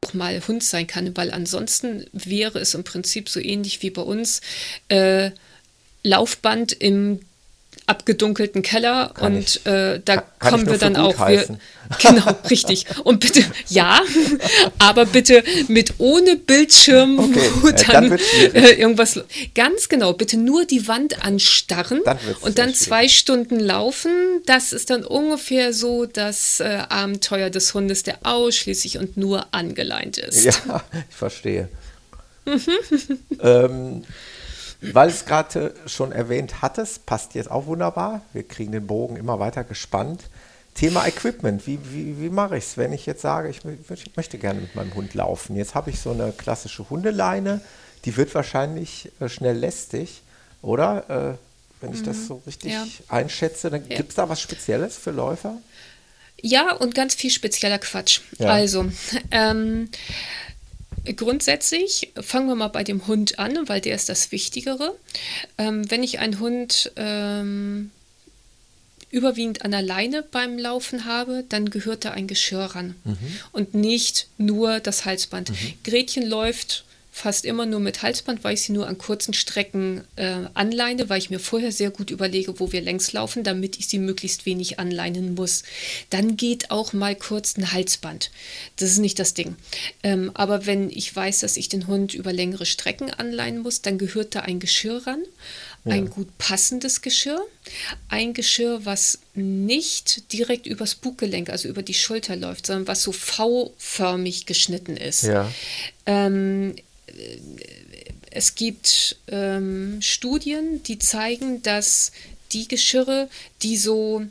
auch mal Hund sein kann, weil ansonsten wäre es im Prinzip so ähnlich wie bei uns äh, Laufband im abgedunkelten Keller Kann und äh, da kann- kann kommen ich wir dann auch. Wir, genau, richtig. Und bitte, ja, aber bitte mit ohne Bildschirm, Okay, wo äh, dann dann, äh, irgendwas. Ganz genau, bitte nur die Wand anstarren Dann und dann zwei Stunden laufen. Das ist dann ungefähr so das äh, Abenteuer des Hundes, der ausschließlich und nur angeleint ist. Ja, ich verstehe. ähm, weil es gerade schon erwähnt hattest, passt jetzt auch wunderbar. Wir kriegen den Bogen immer weiter gespannt. Thema Equipment. Wie, wie, wie mache ich es, wenn ich jetzt sage, ich, ich möchte gerne mit meinem Hund laufen? Jetzt habe ich so eine klassische Hundeleine, die wird wahrscheinlich äh, schnell lästig, oder? Äh, wenn ich das so richtig Ja. einschätze, dann Ja. gibt es da was Spezielles für Läufer? Ja, und ganz viel spezieller Quatsch. Ja. Also, ähm, grundsätzlich fangen wir mal bei dem Hund an, weil der ist das Wichtigere. Ähm, wenn ich einen Hund ähm, überwiegend an der Leine beim Laufen habe, dann gehört da ein Geschirr ran und nicht nur das Halsband. Gretchen läuft fast immer nur mit Halsband, weil ich sie nur an kurzen Strecken äh, anleine, weil ich mir vorher sehr gut überlege, wo wir längs laufen, damit ich sie möglichst wenig anleinen muss. Dann geht auch mal kurz ein Halsband. Das ist nicht das Ding. Ähm, aber wenn ich weiß, dass ich den Hund über längere Strecken anleinen muss, dann gehört da ein Geschirr ran. Ja. Ein gut passendes Geschirr. Ein Geschirr, was nicht direkt übers Buggelenk, also über die Schulter läuft, sondern was so V-förmig geschnitten ist. Ja. Ähm, es gibt ähm, Studien, die zeigen, dass die Geschirre, die so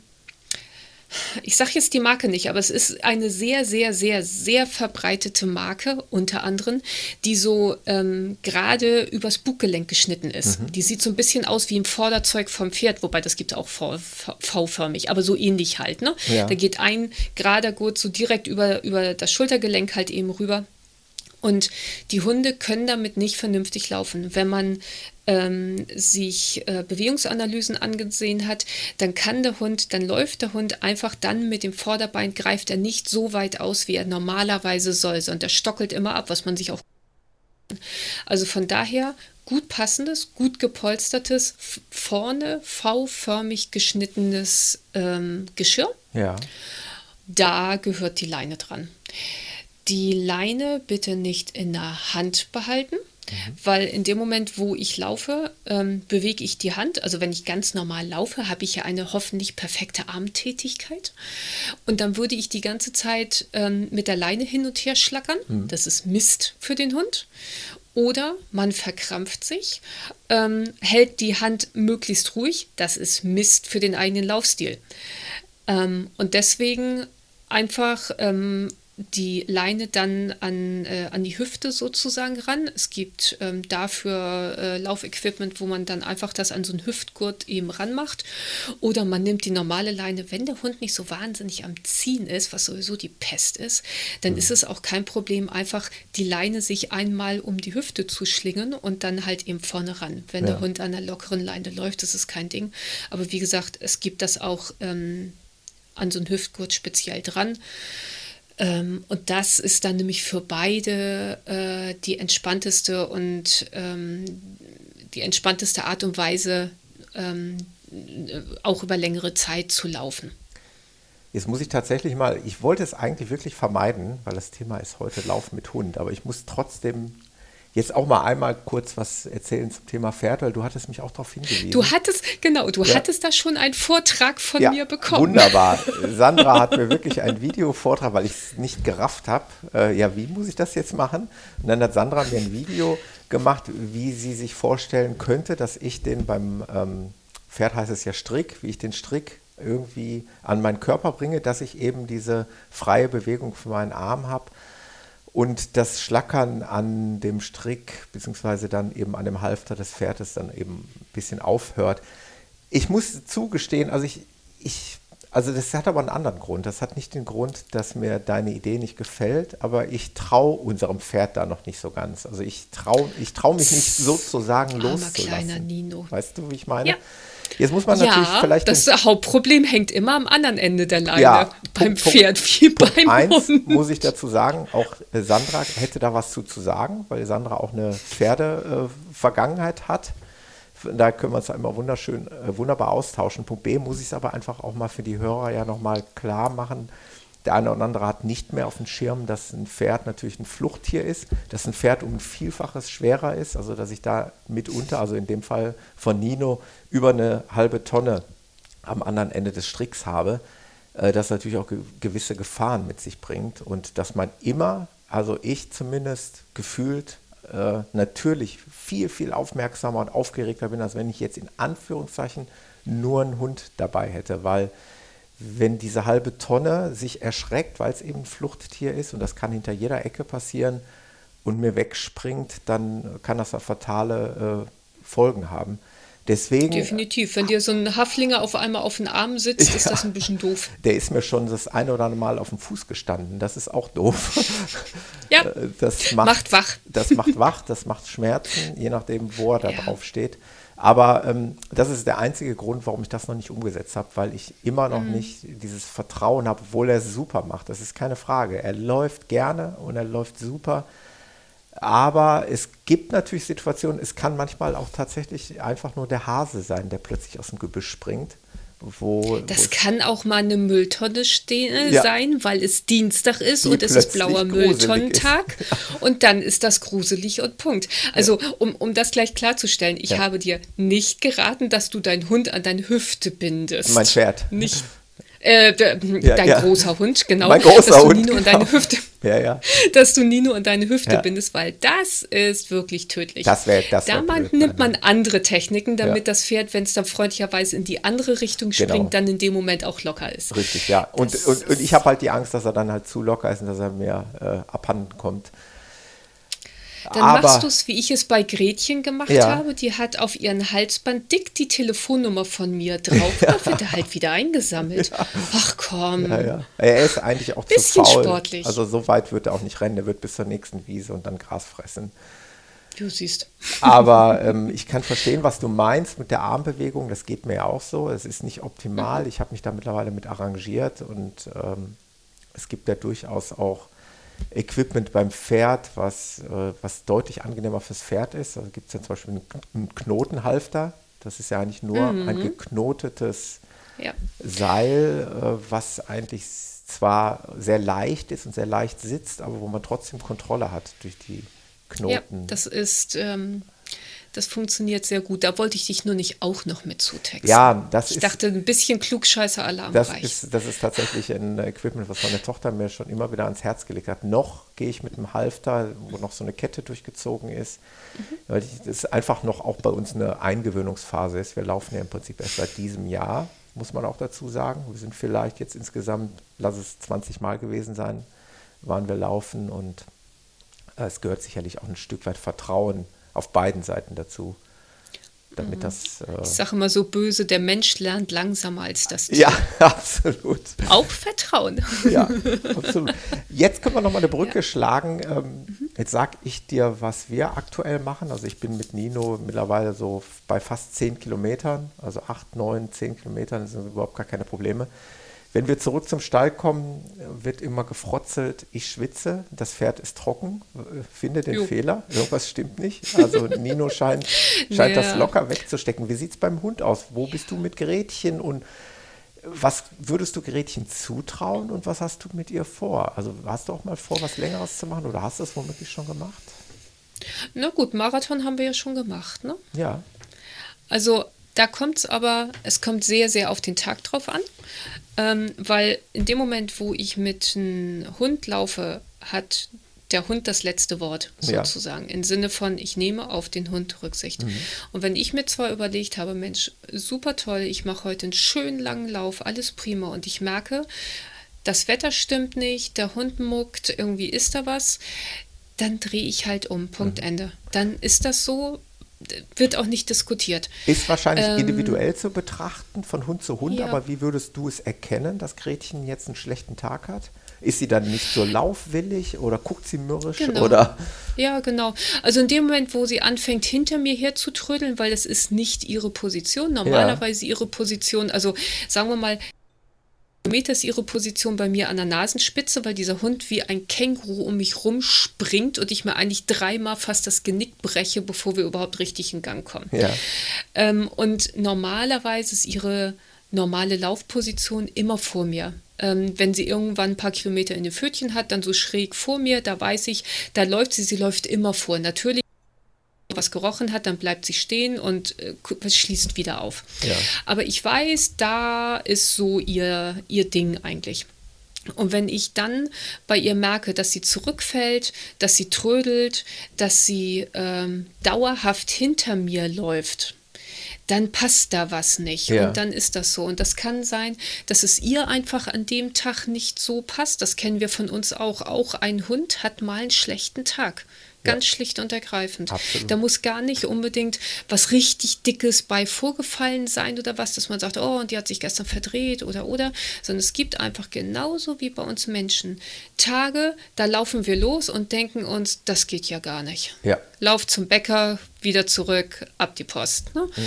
ich sage jetzt die Marke nicht, aber es ist eine sehr, sehr, sehr, sehr verbreitete Marke, unter anderem, die so ähm, gerade übers Buggelenk geschnitten ist. Mhm. Die sieht so ein bisschen aus wie im Vorderzeug vom Pferd, wobei das gibt es auch V-förmig, aber so ähnlich halt. Ne? Ja. Da geht ein gerader Gurt so direkt über, über das Schultergelenk halt eben rüber. Und die Hunde können damit nicht vernünftig laufen. Wenn man ähm, sich äh, Bewegungsanalysen angesehen hat, dann kann der Hund, dann läuft der Hund einfach dann mit dem Vorderbein, greift er nicht so weit aus, wie er normalerweise soll, sondern er stockelt immer ab, was man sich auch. Also von daher gut passendes, gut gepolstertes, vorne V-förmig geschnittenes ähm, Geschirr. Ja. Da gehört die Leine dran. Die Leine bitte nicht in der Hand behalten, mhm. weil in dem Moment, wo ich laufe, ähm, bewege ich die Hand. Also wenn ich ganz normal laufe, habe ich ja eine hoffentlich perfekte Armtätigkeit. Und dann würde ich die ganze Zeit ähm, mit der Leine hin und her schlackern. Mhm. Das ist Mist für den Hund. Oder man verkrampft sich, ähm, hält die Hand möglichst ruhig. Das ist Mist für den eigenen Laufstil. Ähm, und deswegen einfach ähm, die Leine dann an, äh, an die Hüfte sozusagen ran. Es gibt ähm, dafür äh, Laufequipment, wo man dann einfach das an so einen Hüftgurt eben ranmacht. Oder man nimmt die normale Leine, wenn der Hund nicht so wahnsinnig am Ziehen ist, was sowieso die Pest ist, dann mhm. ist es auch kein Problem, einfach die Leine sich einmal um die Hüfte zu schlingen und dann halt eben vorne ran. Wenn ja. der Hund an einer lockeren Leine läuft, das ist kein Ding. Aber wie gesagt, es gibt das auch ähm, an so einen Hüftgurt speziell dran. Ähm, und das ist dann nämlich für beide äh, die entspannteste und ähm, die entspannteste Art und Weise, ähm, auch über längere Zeit zu laufen. Jetzt muss ich tatsächlich mal, ich wollte es eigentlich wirklich vermeiden, weil das Thema ist heute Lauf mit Hund, aber ich muss trotzdem jetzt auch mal einmal kurz was erzählen zum Thema Pferd, weil du hattest mich auch darauf hingewiesen. Du hattest, genau, du ja. hattest da schon einen Vortrag von ja, mir bekommen. Wunderbar. Sandra hat mir wirklich einen Videovortrag, weil ich es nicht gerafft habe. Äh, ja, wie muss ich das jetzt machen? Und dann hat Sandra mir ein Video gemacht, wie sie sich vorstellen könnte, dass ich den beim ähm, Pferd heißt es ja Strick, wie ich den Strick irgendwie an meinen Körper bringe, dass ich eben diese freie Bewegung für meinen Arm habe und das Schlackern an dem Strick, beziehungsweise dann eben an dem Halfter des Pferdes dann eben ein bisschen aufhört. Ich muss zugestehen, also ich, ich, also das hat aber einen anderen Grund. Das hat nicht den Grund, dass mir deine Idee nicht gefällt, aber ich traue unserem Pferd da noch nicht so ganz. Also ich traue ich trau mich nicht sozusagen loszulassen. kleiner Nino. Weißt du, wie ich meine? Ja. Jetzt muss man ja, natürlich vielleicht. Das Hauptproblem hängt immer am anderen Ende der Leine. Ja, beim Punkt, Pferd wie Punkt beim eins Hund. muss ich dazu sagen, auch Sandra hätte da was zu, zu sagen, weil Sandra auch eine Pferde-Vergangenheit äh, hat. Da können wir uns immer wunderschön, äh, wunderbar austauschen. Punkt B muss ich es aber einfach auch mal für die Hörer ja nochmal klar machen. Der eine oder andere hat nicht mehr auf dem Schirm, dass ein Pferd natürlich ein Fluchttier ist, dass ein Pferd um ein Vielfaches schwerer ist, also dass ich da mitunter, also in dem Fall von Nino, über eine halbe Tonne am anderen Ende des Stricks habe, äh, das natürlich auch ge gewisse Gefahren mit sich bringt und dass man immer, also ich zumindest gefühlt, äh, natürlich viel, viel aufmerksamer und aufgeregter bin, als wenn ich jetzt in Anführungszeichen nur einen Hund dabei hätte, weil wenn diese halbe Tonne sich erschreckt, weil es eben ein Fluchttier ist und das kann hinter jeder Ecke passieren und mir wegspringt, dann kann das fatale äh, Folgen haben. Deswegen, Definitiv. Wenn dir so ein Haflinger auf einmal auf den Arm sitzt, ja, ist das ein bisschen doof. Der ist mir schon das eine oder andere Mal auf dem Fuß gestanden. Das ist auch doof. Ja. Äh, das macht, macht wach. Das macht wach, das macht Schmerzen, je nachdem, wo er da ja. drauf steht. Aber ähm, das ist der einzige Grund, warum ich das noch nicht umgesetzt habe, weil ich immer noch mhm. nicht dieses Vertrauen habe, obwohl er es super macht. Das ist keine Frage. Er läuft gerne und er läuft super. Aber es gibt natürlich Situationen, es kann manchmal auch tatsächlich einfach nur der Hase sein, der plötzlich aus dem Gebüsch springt. Wo, das kann auch mal eine Mülltonne stehen, ja. sein, weil es Dienstag ist und es ist blauer Mülltonnentag. und dann ist das gruselig und Punkt. Also, ja. um, um das gleich klarzustellen, ich ja. habe dir nicht geraten, dass du deinen Hund an deine Hüfte bindest. Mein Pferd. Nicht äh, dein großer Hund, genau. Mein großer dass Hund. Du Nino an deine genau. Hüfte, ja, ja. Dass du Nino an deine Hüfte bindest, weil das ist wirklich tödlich. Das wäre das. Da wär man, nimmt man andere Techniken, damit das Pferd, wenn es dann freundlicherweise in die andere Richtung springt, genau. dann in dem Moment auch locker ist. Richtig, ja. Und, und, und, ich habe halt die Angst, dass er dann halt zu locker ist und dass er mir äh, abhanden kommt. Dann Aber, machst du es, wie ich es bei Gretchen gemacht ja. habe. Die hat auf ihren Halsband dick die Telefonnummer von mir drauf. Ja. Da wird er halt wieder eingesammelt. Ja. Ach komm. Ja, er ist eigentlich auch Bisschen zu faul. sportlich. Also so weit wird er auch nicht rennen. Er wird bis zur nächsten Wiese und dann Gras fressen. Du siehst. Aber ähm, ich kann verstehen, was du meinst mit der Armbewegung. Das geht mir ja auch so. Es ist nicht optimal. Mhm. Ich habe mich da mittlerweile mit arrangiert und ähm, es gibt ja durchaus auch Equipment beim Pferd, was, äh, was deutlich angenehmer fürs Pferd ist. Also gibt es ja zum Beispiel einen Knotenhalfter. Das ist ja eigentlich nur mhm. ein geknotetes ja. Seil, äh, was eigentlich zwar sehr leicht ist und sehr leicht sitzt, aber wo man trotzdem Kontrolle hat durch die Knoten. Ja, das ist ähm, das funktioniert sehr gut. Da wollte ich dich nur nicht auch noch mit zutexten. Ja, das ich ist. Ich dachte, ein bisschen Klugscheißer-Alarm das reicht. Ist, das ist tatsächlich ein Equipment, was meine Tochter mir schon immer wieder ans Herz gelegt hat. Noch gehe ich mit einem Halfter, wo noch so eine Kette durchgezogen ist, mhm. weil das einfach noch auch bei uns eine Eingewöhnungsphase ist. Wir laufen ja im Prinzip erst seit diesem Jahr, muss man auch dazu sagen. Wir sind vielleicht jetzt insgesamt, lass es 20 Mal gewesen sein, waren wir laufen und äh, es gehört sicherlich auch ein Stück weit Vertrauen auf beiden Seiten dazu. Damit mhm. das. Äh ich sage immer so böse, der Mensch lernt langsamer als das Tier. Ja, absolut. Auch Vertrauen. Ja, absolut. Jetzt können wir nochmal eine Brücke ja. schlagen. Ähm, mhm. Jetzt sage ich dir, was wir aktuell machen. Also ich bin mit Nino mittlerweile so bei fast 10 Kilometern, also 8, 9, 10 Kilometern sind überhaupt gar keine Probleme. Wenn wir zurück zum Stall kommen, wird immer gefrotzelt, ich schwitze, das Pferd ist trocken, finde den jo. Fehler, irgendwas stimmt nicht. Also Nino scheint, scheint ja. das locker wegzustecken. Wie sieht es beim Hund aus? Wo bist du mit Gretchen und was würdest du Gretchen zutrauen und was hast du mit ihr vor? Also hast du auch mal vor, was Längeres zu machen oder hast du es womöglich schon gemacht? Na gut, Marathon haben wir ja schon gemacht, ne? Ja. Also da kommt es aber, es kommt sehr, sehr auf den Tag drauf an, ähm, weil in dem Moment, wo ich mit einem Hund laufe, hat der Hund das letzte Wort sozusagen. Ja. Im Sinne von, ich nehme auf den Hund Rücksicht. Mhm. Und wenn ich mir zwar überlegt habe, Mensch, super toll, ich mache heute einen schönen langen Lauf, alles prima und ich merke, das Wetter stimmt nicht, der Hund muckt, irgendwie ist da was, dann drehe ich halt um. Punkt mhm. Ende. Dann ist das so, wird auch nicht diskutiert. Ist wahrscheinlich ähm, individuell zu betrachten, von Hund zu Hund, ja. aber wie würdest du es erkennen, dass Gretchen jetzt einen schlechten Tag hat? Ist sie dann nicht so laufwillig oder guckt sie mürrisch genau. oder? Ja, genau. Also in dem Moment, wo sie anfängt, hinter mir herzutrödeln, weil das ist nicht ihre Position, normalerweise ja. ihre Position, also sagen wir mal, Meter ist ihre Position bei mir an der Nasenspitze, weil dieser Hund wie ein Känguru um mich rumspringt und ich mir eigentlich dreimal fast das Genick breche, bevor wir überhaupt richtig in Gang kommen. Ja. Ähm, und normalerweise ist ihre normale Laufposition immer vor mir. Ähm, wenn sie irgendwann ein paar Kilometer in den Pfötchen hat, dann so schräg vor mir, da weiß ich, da läuft sie, sie läuft immer vor. Natürlich was gerochen hat, dann bleibt sie stehen und äh, schließt wieder auf. Ja. Aber ich weiß, da ist so ihr, ihr Ding eigentlich. Und wenn ich dann bei ihr merke, dass sie zurückfällt, dass sie trödelt, dass sie ähm, dauerhaft hinter mir läuft, dann passt da was nicht. Ja. Und dann ist das so. Und das kann sein, dass es ihr einfach an dem Tag nicht so passt. Das kennen wir von uns auch. Auch ein Hund hat mal einen schlechten Tag. Ganz ja. schlicht und ergreifend. Absolut. Da muss gar nicht unbedingt was richtig Dickes bei vorgefallen sein oder was, dass man sagt, oh, und die hat sich gestern verdreht oder oder, sondern es gibt einfach genauso wie bei uns Menschen Tage, da laufen wir los und denken uns, das geht ja gar nicht. Ja. Lauf zum Bäcker, wieder zurück, ab die Post. Ne? Mhm.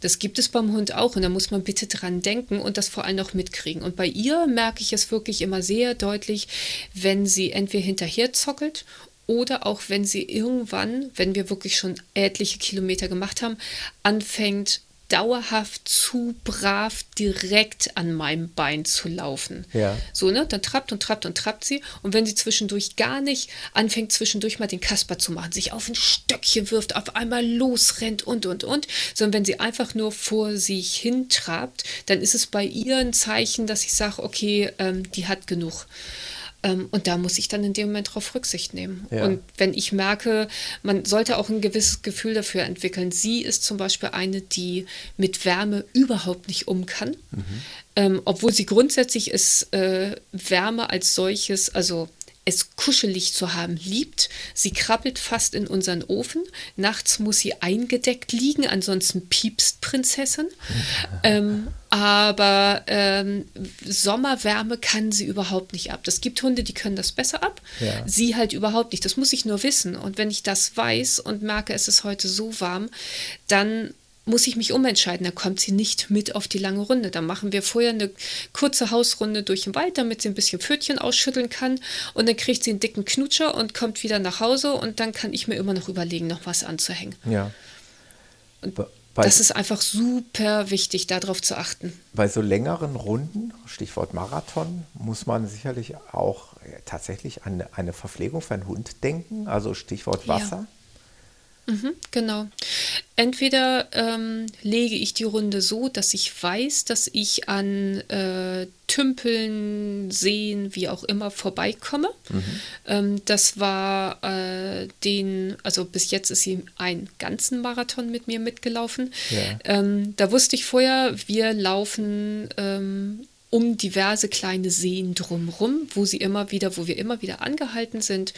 Das gibt es beim Hund auch und da muss man bitte dran denken und das vor allem noch mitkriegen. Und bei ihr merke ich es wirklich immer sehr deutlich, wenn sie entweder hinterher zockelt oder auch wenn sie irgendwann, wenn wir wirklich schon etliche Kilometer gemacht haben, anfängt dauerhaft zu brav direkt an meinem Bein zu laufen. Ja. So, ne? Dann trappt und trappt und trappt sie. Und wenn sie zwischendurch gar nicht anfängt, zwischendurch mal den Kasper zu machen, sich auf ein Stöckchen wirft, auf einmal losrennt und, und, und, sondern wenn sie einfach nur vor sich hin trabt, dann ist es bei ihr ein Zeichen, dass ich sage, okay, ähm, die hat genug. Ähm, und da muss ich dann in dem Moment darauf Rücksicht nehmen. Ja. Und wenn ich merke, man sollte auch ein gewisses Gefühl dafür entwickeln. Sie ist zum Beispiel eine, die mit Wärme überhaupt nicht um kann. Ähm, obwohl sie grundsätzlich ist äh, Wärme als solches, also es kuschelig zu haben liebt. Sie krabbelt fast in unseren Ofen. Nachts muss sie eingedeckt liegen, ansonsten piepst Prinzessin. Ähm, aber ähm, Sommerwärme kann sie überhaupt nicht ab. Es gibt Hunde, die können das besser ab. Ja. Sie halt überhaupt nicht. Das muss ich nur wissen. Und wenn ich das weiß und merke, es ist heute so warm, dann muss ich mich umentscheiden. Da kommt sie nicht mit auf die lange Runde. Dann machen wir vorher eine kurze Hausrunde durch den Wald, damit sie ein bisschen Pfötchen ausschütteln kann. Und dann kriegt sie einen dicken Knutscher und kommt wieder nach Hause. Und dann kann ich mir immer noch überlegen, noch was anzuhängen. Ja. Be- Bei, Das ist einfach super wichtig, darauf zu achten. bei so längeren Runden, Stichwort Marathon, muss man sicherlich auch äh, tatsächlich an eine Verpflegung für einen Hund denken, also Stichwort Ja. Mhm, genau. Entweder ähm, lege ich die Runde so, dass ich weiß, dass ich an äh, Tümpeln, Seen, wie auch immer, vorbeikomme. Ähm, das war äh, den, also bis jetzt ist sie einen ganzen Marathon mit mir mitgelaufen. Ja. Ähm, da wusste ich vorher, wir laufen ähm, um diverse kleine Seen drumrum, wo sie immer wieder, wo wir immer wieder angehalten sind.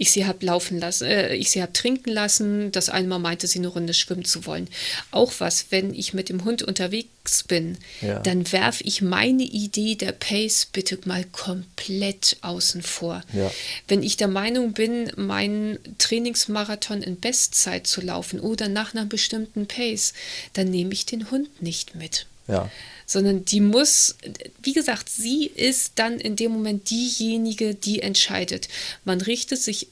Ich sie habe laufen lassen, äh, ich sie habe trinken lassen. Das eine Mal meinte sie eine Runde schwimmen zu wollen. Auch was, wenn ich mit dem Hund unterwegs bin, Ja. dann werfe ich meine Idee der Pace bitte mal komplett außen vor. Ja. Wenn ich der Meinung bin, meinen Trainingsmarathon in Bestzeit zu laufen oder nach einer bestimmten Pace, dann nehme ich den Hund nicht mit Ja. sondern die muss, wie gesagt, sie ist dann in dem Moment diejenige, die entscheidet. Man richtet sich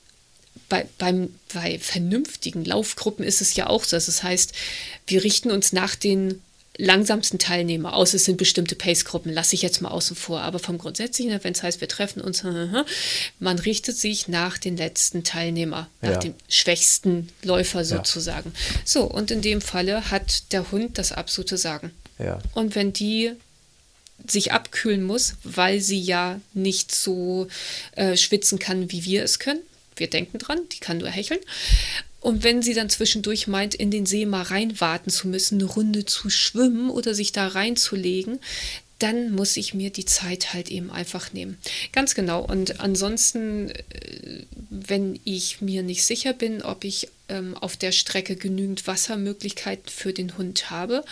bei, beim, bei vernünftigen Laufgruppen ist es ja auch so. Das heißt, wir richten uns nach den langsamsten Teilnehmer aus. Es sind bestimmte Pace-Gruppen, lasse ich jetzt mal außen vor. Aber vom Grundsätzlichen, wenn es heißt, wir treffen uns, man richtet sich nach den letzten Teilnehmer, nach Ja. dem schwächsten Läufer sozusagen. So, und in dem Falle hat der Hund das absolute Sagen. Ja. Und wenn die sich abkühlen muss, weil sie ja nicht so äh, schwitzen kann, wie wir es können. Wir denken dran, die kann nur hecheln. Und wenn sie dann zwischendurch meint, in den See mal reinwarten zu müssen, eine Runde zu schwimmen oder sich da reinzulegen, dann muss ich mir die Zeit halt eben einfach nehmen. Ganz genau. Und ansonsten, äh, wenn ich mir nicht sicher bin, ob ich ähm, auf der Strecke genügend Wassermöglichkeiten für den Hund habe,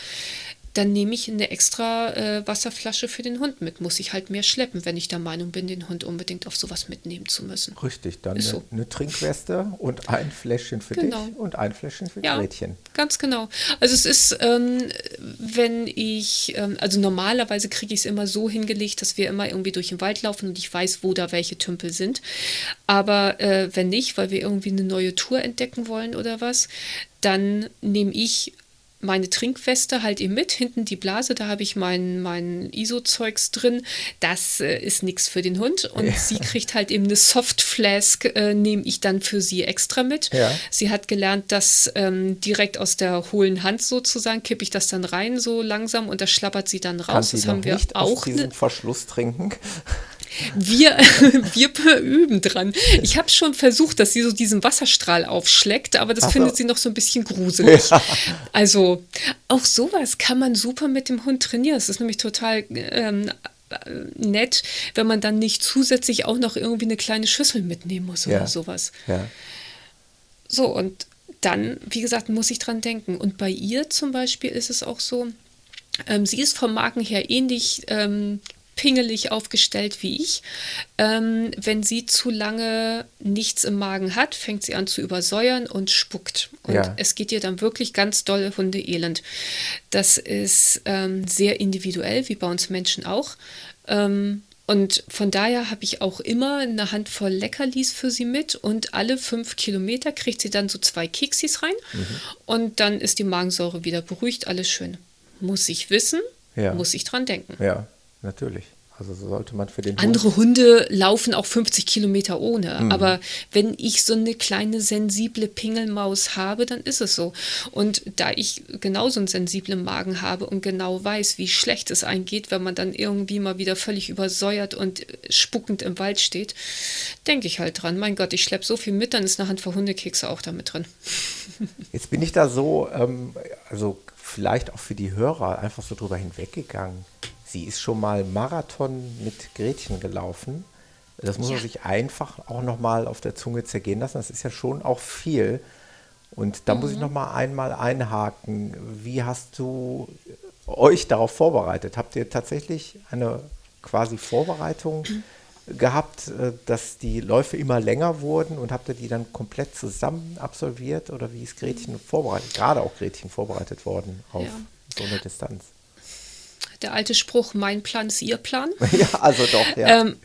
dann nehme ich eine extra äh, Wasserflasche für den Hund mit. Muss ich halt mehr schleppen, wenn ich der Meinung bin, den Hund unbedingt auf sowas mitnehmen zu müssen. Richtig, dann eine, so. eine Trinkweste und ein Fläschchen für Genau. dich und ein Fläschchen für Ja, Gretchen. ganz genau. Also es ist, ähm, wenn ich, ähm, also normalerweise kriege ich es immer so hingelegt, dass wir immer irgendwie durch den Wald laufen und ich weiß, wo da welche Tümpel sind. Aber äh, wenn nicht, weil wir irgendwie eine neue Tour entdecken wollen oder was, dann nehme ich meine Trinkweste halt eben mit, hinten die Blase, da habe ich mein, mein ISO-Zeugs drin. Das äh, ist nichts für den Hund. Und sie kriegt halt eben eine Softflask, äh, nehme ich dann für sie extra mit. Ja. Sie hat gelernt, dass ähm, direkt aus der hohlen Hand sozusagen kippe ich das dann rein so langsam und das schlappert sie dann Kann raus. sie Das haben wir nicht aus auch. diesem Ne, Verschluss trinken? Wir, wir üben dran. Ich habe schon versucht, dass sie so diesen Wasserstrahl aufschleckt, aber das Ach so. findet sie noch so ein bisschen gruselig. Also auch sowas kann man super mit dem Hund trainieren. Es ist nämlich total ähm, äh, nett, wenn man dann nicht zusätzlich auch noch irgendwie eine kleine Schüssel mitnehmen muss Ja. oder sowas. Ja. So, und dann, wie gesagt, muss ich dran denken. Und bei ihr zum Beispiel ist es auch so, ähm, sie ist vom Magen her ähnlich ähm, pingelig aufgestellt wie ich. Ähm, wenn sie zu lange nichts im Magen hat, fängt sie an zu übersäuern und spuckt. Und Ja. es geht ihr dann wirklich ganz doll Hundeelend. Das ist ähm, sehr individuell, wie bei uns Menschen auch. Ähm, Und von daher habe ich auch immer eine Handvoll Leckerlis für sie mit und alle fünf Kilometer kriegt sie dann so zwei Keksis rein mhm. und dann ist die Magensäure wieder beruhigt, alles schön. Muss ich wissen, ja. muss ich dran denken. Ja, natürlich. Also so sollte man für den Andere Hund Hunde laufen auch 50 Kilometer ohne. Mhm. Aber wenn ich so eine kleine sensible Pingelmaus habe, dann ist es so. Und da ich genauso einen sensiblen Magen habe und genau weiß, wie schlecht es eingeht, wenn man dann irgendwie mal wieder völlig übersäuert und spuckend im Wald steht, denke ich halt dran. Mein Gott, ich schleppe so viel mit, dann ist eine Handvoll Hundekekse auch damit drin. Jetzt bin ich da so, ähm, also vielleicht auch für die Hörer einfach so drüber hinweggegangen Sie ist schon mal Marathon mit Gretchen gelaufen. Das muss ja. man sich einfach auch nochmal auf der Zunge zergehen lassen. Das ist ja schon auch viel. Und da mhm. muss ich mhm. nochmal einmal einhaken. Wie hast du euch darauf vorbereitet? Habt ihr tatsächlich eine quasi Vorbereitung gehabt, äh, dass die Läufe immer länger wurden und habt ihr die dann komplett zusammen absolviert? Oder wie ist Gretchen vorbereitet, gerade auch Gretchen vorbereitet worden auf ja. so eine Distanz? Der alte Spruch, mein Plan ist ihr Plan. Ja, also doch, ja. Ähm,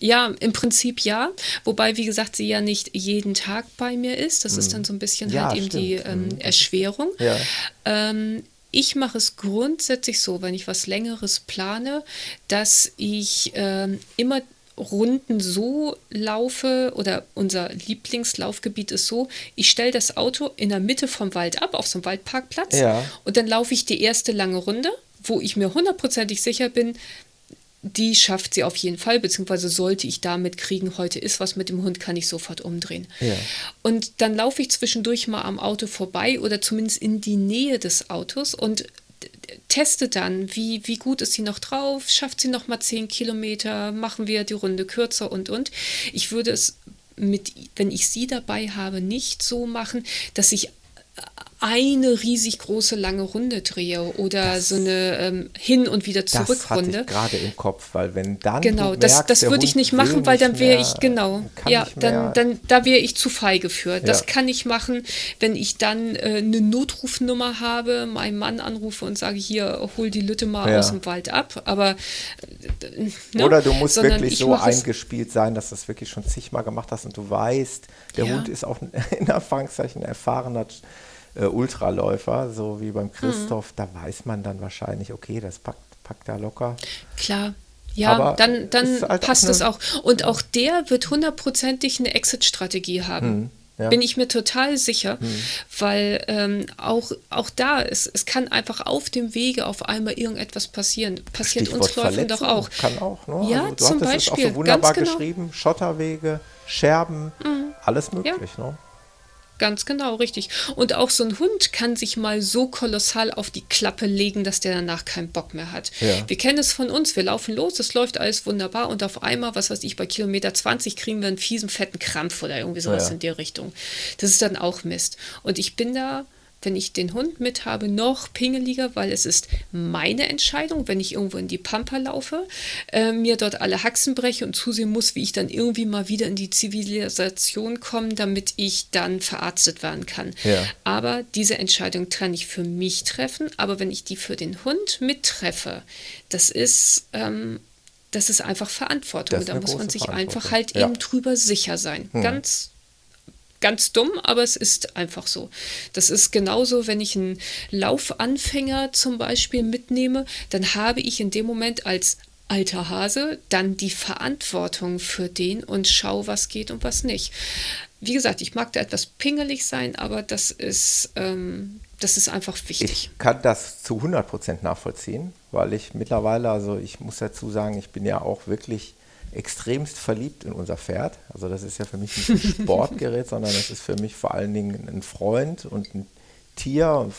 ja, im Prinzip ja. Wobei, wie gesagt, sie ja nicht jeden Tag bei mir ist. Das mhm. ist dann so ein bisschen ja, halt eben stimmt. die ähm, mhm. Erschwerung. Ja. Ähm, ich mache es grundsätzlich so, wenn ich was Längeres plane, dass ich ähm, immer Runden so laufe oder unser Lieblingslaufgebiet ist so, ich stelle das Auto in der Mitte vom Wald ab, auf so einem Waldparkplatz ja. und dann laufe ich die erste lange Runde wo ich mir hundertprozentig sicher bin, die schafft sie auf jeden Fall, beziehungsweise sollte ich damit kriegen, heute ist was mit dem Hund, kann ich sofort umdrehen. Ja. Und dann laufe ich zwischendurch mal am Auto vorbei oder zumindest in die Nähe des Autos und teste dann, wie, wie gut ist sie noch drauf, schafft sie noch mal zehn Kilometer, machen wir die Runde kürzer und und. Ich würde es mit, wenn ich sie dabei habe, nicht so machen, dass ich eine riesig große lange Runde drehe oder das, so eine ähm, Hin- und wieder zurück Runde. Das gerade im Kopf, weil wenn dann genau, das, merkst, das würde ich nicht machen, weil dann wäre ich genau, ja, dann, dann da wäre ich zu feige für. Ja. Das kann ich machen, wenn ich dann äh, eine Notrufnummer habe, meinen Mann anrufe und sage hier hol die Lütte mal ja. aus dem Wald ab. Aber äh, ne? oder du musst Sondern wirklich so eingespielt sein, dass du das wirklich schon zigmal gemacht hast und du weißt, der Hund ist auch in Anführungszeichen erfahrener äh, Ultraläufer, so wie beim Christoph, mhm. da weiß man dann wahrscheinlich, okay, das packt, packt er locker. Klar. Ja, Aber dann, dann halt passt es auch. Und auch der wird hundertprozentig eine Exit-Strategie haben. Mhm. Ja. Bin ich mir total sicher, hm. weil ähm, auch, auch da, es, es kann einfach auf dem Wege auf einmal irgendetwas passieren. Passiert Stichwort uns Läufen doch auch. Kann auch, ne? Ja, also, du zum Beispiel. Es auch so wunderbar genau. geschrieben. Schotterwege, Scherben, mhm. alles möglich. Ja. Ne? Ganz genau, richtig. Und auch so ein Hund kann sich mal so kolossal auf die Klappe legen, dass der danach keinen Bock mehr hat. Ja. Wir kennen es von uns, wir laufen los, es läuft alles wunderbar und auf einmal, was weiß ich, bei Kilometer 20 kriegen wir einen fiesen, fetten Krampf oder irgendwie sowas ja. in der Richtung. Das ist dann auch Mist. Und ich bin da wenn ich den Hund mit habe, noch pingeliger, weil es ist meine Entscheidung, wenn ich irgendwo in die Pampa laufe, äh, mir dort alle Haxen breche und zusehen muss, wie ich dann irgendwie mal wieder in die Zivilisation komme, damit ich dann verarztet werden kann. Ja. Aber diese Entscheidung kann ich für mich treffen, aber wenn ich die für den Hund mittreffe, das ist ähm, das ist einfach Verantwortung. Da muss man sich einfach halt ja. eben drüber sicher sein. Hm. Ganz ganz dumm, aber es ist einfach so. Das ist genauso, wenn ich einen Laufanfänger zum Beispiel mitnehme, dann habe ich in dem Moment als alter Hase dann die Verantwortung für den und schau, was geht und was nicht. Wie gesagt, ich mag da etwas pingelig sein, aber das ist, ähm, das ist einfach wichtig. Ich kann das zu 100 Prozent nachvollziehen, weil ich mittlerweile, also ich muss dazu sagen, ich bin ja auch wirklich extremst verliebt in unser Pferd. Also das ist ja für mich nicht ein Sportgerät, sondern das ist für mich vor allen Dingen ein Freund und ein Tier,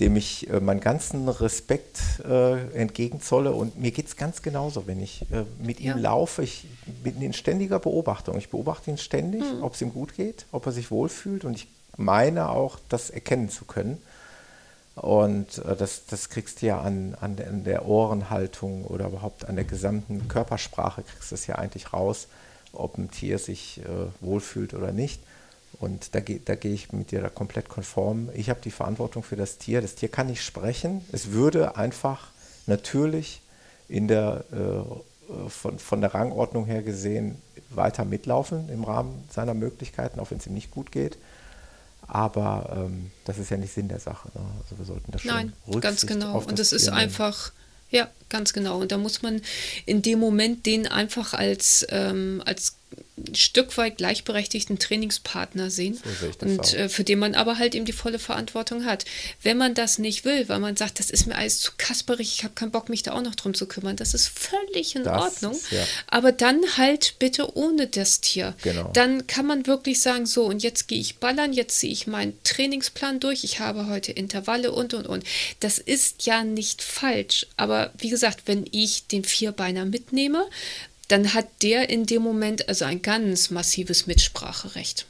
dem ich äh, meinen ganzen Respekt äh, entgegenzolle. Und mir geht es ganz genauso, wenn ich äh, mit ihm ja. laufe. Ich bin in ständiger Beobachtung. Ich beobachte ihn ständig, mhm. ob es ihm gut geht, ob er sich wohlfühlt. Und ich meine auch, das erkennen zu können. Und äh, das, das kriegst du ja an, an, der, Ohrenhaltung oder überhaupt an der gesamten Körpersprache, kriegst du es ja eigentlich raus, ob ein Tier sich äh, wohlfühlt oder nicht. Und da, da gehe ich mit dir da komplett konform. Ich habe die Verantwortung für das Tier. Das Tier kann nicht sprechen. Es würde einfach natürlich in der äh, von, von der Rangordnung her gesehen weiter mitlaufen im Rahmen seiner Möglichkeiten, auch wenn es ihm nicht gut geht. Aber ähm, das ist ja nicht Sinn der Sache. Ne? Also wir sollten das schon Nein, ganz genau. Und es ist einfach, ja, ganz genau. Und da muss man in dem Moment den einfach als, ähm, als ein Stück weit gleichberechtigten Trainingspartner sehen so und äh, für den man aber halt eben die volle Verantwortung hat. Wenn man das nicht will, weil man sagt, das ist mir alles zu kasperig, ich habe keinen Bock, mich da auch noch drum zu kümmern, das ist völlig in das Ordnung. Ist, ja. Aber dann halt bitte ohne das Tier. Genau. Dann kann man wirklich sagen, so und jetzt gehe ich ballern, jetzt ziehe ich meinen Trainingsplan durch, ich habe heute Intervalle und und und. Das ist ja nicht falsch, aber wie gesagt, wenn ich den Vierbeiner mitnehme, dann hat der in dem Moment also ein ganz massives Mitspracherecht.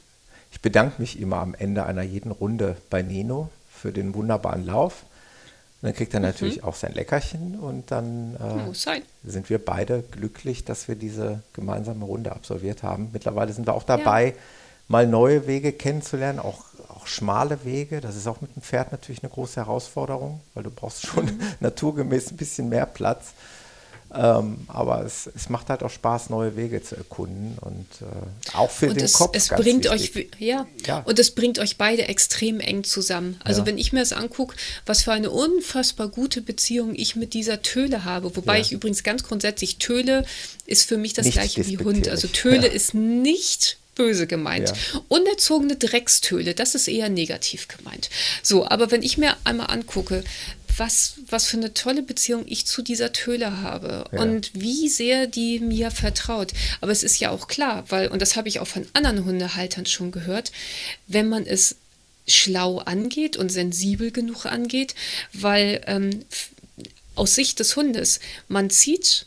Ich bedanke mich immer am Ende einer jeden Runde bei Nino für den wunderbaren Lauf. Und dann kriegt er mhm. natürlich auch sein Leckerchen und dann äh, sind wir beide glücklich, dass wir diese gemeinsame Runde absolviert haben. Mittlerweile sind wir auch dabei, ja. mal neue Wege kennenzulernen, auch, auch schmale Wege. Das ist auch mit dem Pferd natürlich eine große Herausforderung, weil du brauchst schon mhm. naturgemäß ein bisschen mehr Platz. Ähm, aber es, es, macht halt auch Spaß, neue Wege zu erkunden und äh, auch für und den es, Kopf. Es bringt wichtig. euch, ja, ja, und es bringt euch beide extrem eng zusammen. Also ja. wenn ich mir das angucke, was für eine unfassbar gute Beziehung ich mit dieser Töle habe, wobei ja. ich übrigens ganz grundsätzlich Töle ist für mich das nicht gleiche wie Hund. Also Töle ist nicht böse gemeint. Ja. Unerzogene Dreckstöle, das ist eher negativ gemeint. So, aber wenn ich mir einmal angucke, was, was für eine tolle Beziehung ich zu dieser Töle habe ja. und wie sehr die mir vertraut. Aber es ist ja auch klar, weil, und das habe ich auch von anderen Hundehaltern schon gehört, wenn man es schlau angeht und sensibel genug angeht, weil ähm, aus Sicht des Hundes, man zieht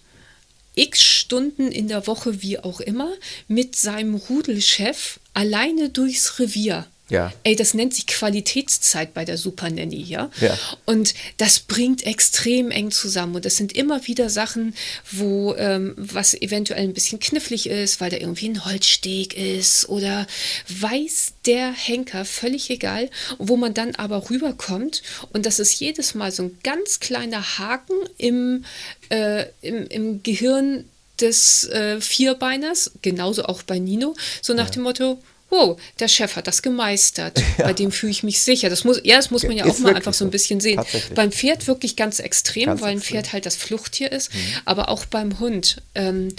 x Stunden in der Woche, wie auch immer, mit seinem Rudelchef alleine durchs Revier. Ja. Ey, das nennt sich Qualitätszeit bei der Super Nanny, ja? ja. Und das bringt extrem eng zusammen. Und das sind immer wieder Sachen, wo ähm, was eventuell ein bisschen knifflig ist, weil da irgendwie ein Holzsteg ist oder weiß der Henker, völlig egal, wo man dann aber rüberkommt. Und das ist jedes Mal so ein ganz kleiner Haken im, äh, im, im Gehirn des äh, Vierbeiners, genauso auch bei Nino, so nach ja. dem Motto, wow, der Chef hat das gemeistert. Ja. Bei dem fühle ich mich sicher. Das muss, ja, das muss man ja ist auch mal einfach so ein bisschen sehen. Beim Pferd wirklich ganz extrem, ganz weil ein extrem. Pferd halt das Fluchttier ist, mhm. aber auch beim Hund. Ähm,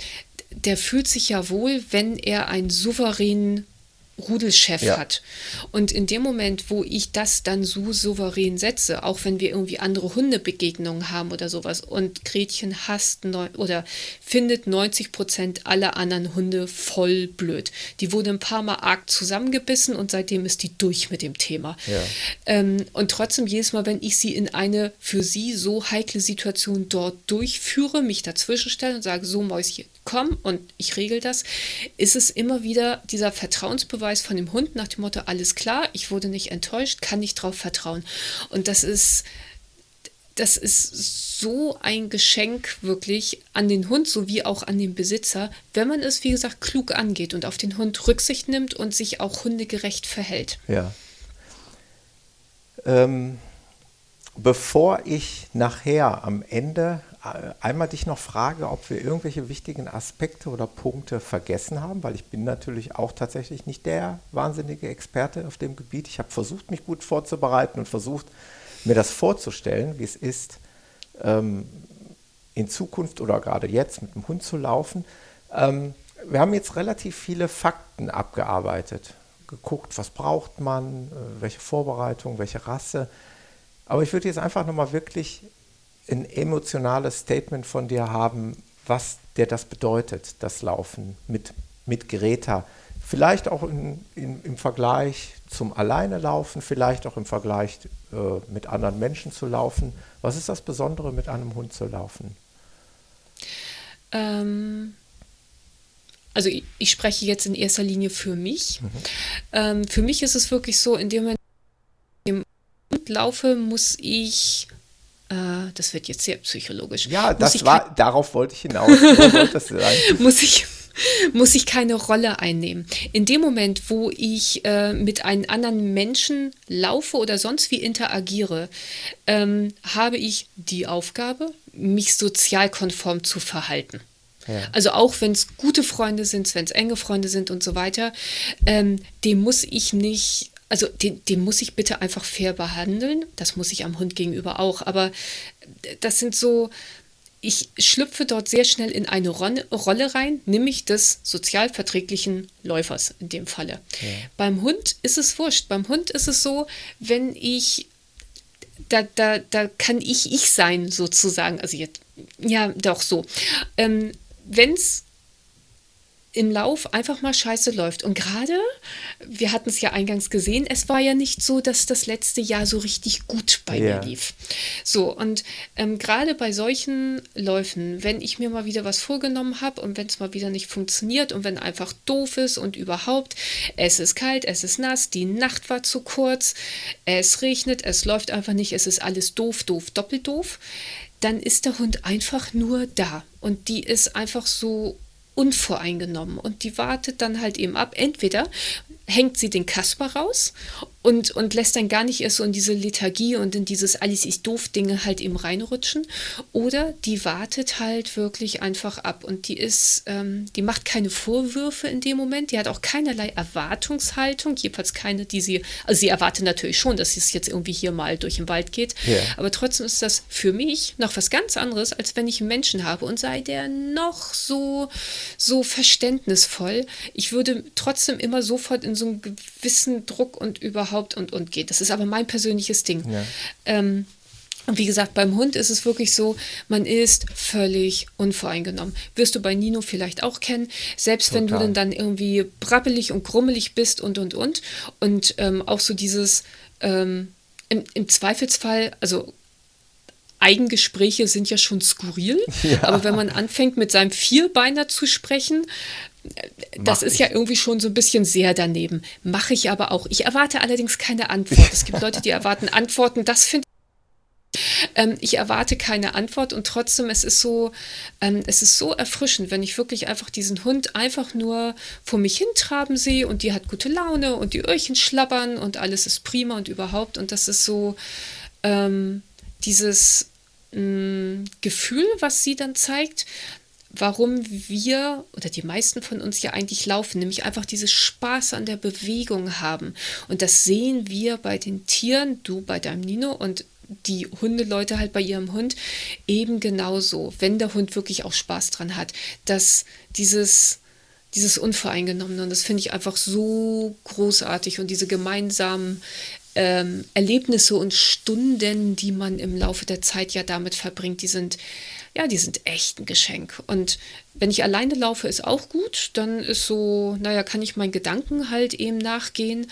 der fühlt sich ja wohl, wenn er einen souveränen Rudelchef ja. hat. Und in dem Moment, wo ich das dann so souverän setze, auch wenn wir irgendwie andere Hundebegegnungen haben oder sowas, und Gretchen hasst neun, oder findet 90 Prozent aller anderen Hunde voll blöd. Die wurde ein paar Mal arg zusammengebissen und seitdem ist die durch mit dem Thema. Ja. Ähm, und trotzdem jedes Mal, wenn ich sie in eine für sie so heikle Situation dort durchführe, mich dazwischen stelle und sage, so Mäuschen, komm und ich regel das, ist es immer wieder dieser Vertrauensbeweis von dem Hund nach dem Motto, alles klar, ich wurde nicht enttäuscht, kann ich darauf vertrauen. Und das ist, das ist so ein Geschenk wirklich an den Hund sowie auch an den Besitzer, wenn man es, wie gesagt, klug angeht und auf den Hund Rücksicht nimmt und sich auch hundegerecht verhält. Ja. Ähm, bevor ich nachher am Ende einmal dich noch frage, ob wir irgendwelche wichtigen Aspekte oder Punkte vergessen haben, weil ich bin natürlich auch tatsächlich nicht der wahnsinnige Experte auf dem Gebiet. Ich habe versucht, mich gut vorzubereiten und versucht, mir das vorzustellen, wie es ist, ähm, in Zukunft oder gerade jetzt mit dem Hund zu laufen. Ähm, wir haben jetzt relativ viele Fakten abgearbeitet, geguckt, was braucht man, äh, welche Vorbereitung, welche Rasse. Aber ich würde jetzt einfach nochmal wirklich ein emotionales Statement von dir haben, was dir das bedeutet, das Laufen mit, mit Greta. Vielleicht auch in, in, im Vergleich zum Alleine laufen, vielleicht auch im Vergleich äh, mit anderen Menschen zu laufen. Was ist das Besondere, mit einem Hund zu laufen? Ähm, also ich, ich, spreche jetzt in erster Linie für mich. Mhm. Ähm, für mich ist es wirklich so, in dem Moment, in dem Hund laufe, muss ich äh, das wird jetzt sehr psychologisch. Ja, das war, darauf wollte ich hinaus. muss ich muss ich keine Rolle einnehmen. In dem Moment, wo ich äh, mit einem anderen Menschen laufe oder sonst wie interagiere, ähm, habe ich die Aufgabe, mich sozialkonform zu verhalten. Ja. Also auch wenn es gute Freunde sind, wenn es enge Freunde sind und so weiter, ähm, dem muss ich nicht also den, den, muss ich bitte einfach fair behandeln. Das muss ich am Hund gegenüber auch. Aber das sind so, ich schlüpfe dort sehr schnell in eine Rolle rein, nämlich des sozialverträglichen Läufers in dem Falle. Ja. Beim Hund ist es wurscht. Beim Hund ist es so, wenn ich, da, da, da kann ich ich sein sozusagen. Also jetzt, ja, doch so. Ähm, wenn es im Lauf einfach mal scheiße läuft. Und gerade, wir hatten es ja eingangs gesehen, es war ja nicht so, dass das letzte Jahr so richtig gut bei ja. mir lief. So, und ähm, gerade bei solchen Läufen, wenn ich mir mal wieder was vorgenommen habe und wenn es mal wieder nicht funktioniert und wenn einfach doof ist und überhaupt, es ist kalt, es ist nass, die Nacht war zu kurz, es regnet, es läuft einfach nicht, es ist alles doof, doof, doppelt doof, dann ist der Hund einfach nur da. Und die ist einfach so unvoreingenommen und die wartet dann halt eben ab. Entweder hängt sie den Kasper raus und, und lässt dann gar nicht erst so in diese Lethargie und in dieses alles ist doof Dinge halt eben reinrutschen. Oder die wartet halt wirklich einfach ab und die ist, ähm, die macht keine Vorwürfe in dem Moment, die hat auch keinerlei Erwartungshaltung, jedenfalls keine, die sie, also sie erwartet natürlich schon, dass es jetzt irgendwie hier mal durch den Wald geht, yeah. aber trotzdem ist das für mich noch was ganz anderes, als wenn ich einen Menschen habe und sei der noch so, so verständnisvoll. Ich würde trotzdem immer sofort in so einen gewissen Druck und überhaupt überhaupt und, und geht. Das ist aber mein persönliches Ding. Ja. Ähm, und wie gesagt, beim Hund ist es wirklich so, man ist völlig unvoreingenommen. Wirst du bei Nino vielleicht auch kennen, selbst Total. wenn du dann, dann irgendwie brabbelig und grummelig bist und, und, und. Und ähm, auch so dieses, ähm, im, im Zweifelsfall, also Eigengespräche sind ja schon skurril, ja. aber wenn man anfängt, mit seinem Vierbeiner zu sprechen, das Mach ist ich. ja irgendwie schon so ein bisschen sehr daneben. Mache ich aber auch. Ich erwarte allerdings keine Antwort. Es gibt Leute, die erwarten Antworten. Das finde ähm, ich erwarte keine Antwort und trotzdem, es ist so, ähm, es ist so erfrischend, wenn ich wirklich einfach diesen Hund einfach nur vor mich hintraben sehe und die hat gute Laune und die Öhrchen schlabbern und alles ist prima und überhaupt. Und das ist so ähm, dieses mh, mm, Gefühl, was sie dann zeigt, warum wir oder die meisten von uns ja eigentlich laufen, nämlich einfach dieses Spaß an der Bewegung haben. Und das sehen wir bei den Tieren, du bei deinem Nino und die Hundeleute halt bei ihrem Hund eben genauso, wenn der Hund wirklich auch Spaß dran hat, dass dieses dieses Unvoreingenommene und das finde ich einfach so großartig und diese gemeinsamen ähm, Erlebnisse und Stunden, die man im Laufe der Zeit ja damit verbringt, die sind ja, die sind echt ein Geschenk. Und wenn ich alleine laufe, ist auch gut. Dann ist so, naja, kann ich meinen Gedanken halt eben nachgehen.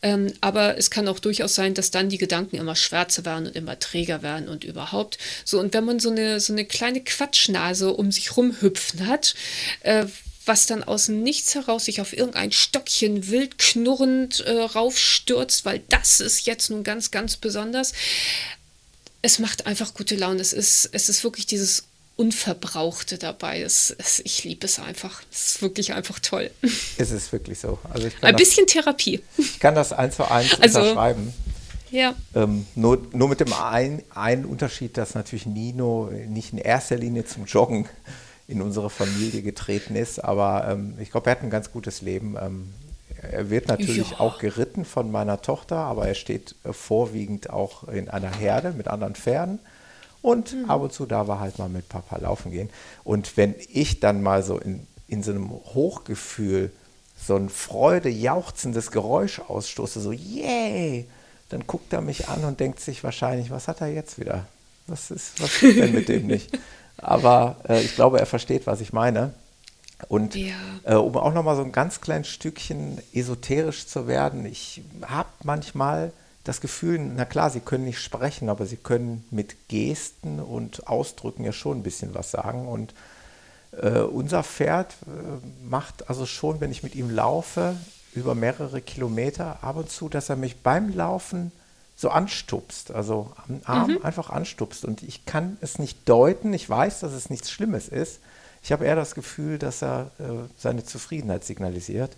Ähm, aber es kann auch durchaus sein, dass dann die Gedanken immer schwärzer werden und immer träger werden und überhaupt. So, und wenn man so eine, so eine kleine Quatschnase um sich rumhüpfen hat, äh, was dann aus dem Nichts heraus sich auf irgendein Stöckchen wild knurrend äh, raufstürzt, weil das ist jetzt nun ganz, ganz besonders es macht einfach gute Laune. Es ist, es ist wirklich dieses Unverbrauchte dabei. Es, es, ich liebe es einfach. Es ist wirklich einfach toll. Es ist wirklich so. Also Ein bisschen das, Therapie. Ich kann das eins zu eins also, unterschreiben. Ja. Ähm, nur, nur mit dem einen Unterschied, dass natürlich Nino nicht in erster Linie zum Joggen in unsere Familie getreten ist, aber ähm, ich glaube, er hat ein ganz gutes Leben. Ähm, er wird natürlich ja. auch geritten von meiner Tochter, aber er steht vorwiegend auch in einer Herde mit anderen Pferden. Und mhm. ab und zu darf er halt mal mit Papa laufen gehen. Und wenn ich dann mal so in, in so einem Hochgefühl so ein Freude, jauchzendes Geräusch ausstoße, so yay, dann guckt er mich an und denkt sich wahrscheinlich, was hat er jetzt wieder? Was ist, was ist denn mit dem nicht? Aber äh, ich glaube, er versteht, was ich meine. Und ja. äh, um auch nochmal so ein ganz kleines Stückchen esoterisch zu werden, ich habe manchmal das Gefühl, na klar, sie können nicht sprechen, aber sie können mit Gesten und Ausdrücken ja schon ein bisschen was sagen. Und äh, unser Pferd äh, macht also schon, wenn ich mit ihm laufe, über mehrere Kilometer ab und zu, dass er mich beim Laufen so anstupst, also am Arm mhm. einfach anstupst. Und ich kann es nicht deuten, ich weiß, dass es nichts Schlimmes ist, ich habe eher das Gefühl, dass er äh, seine Zufriedenheit signalisiert.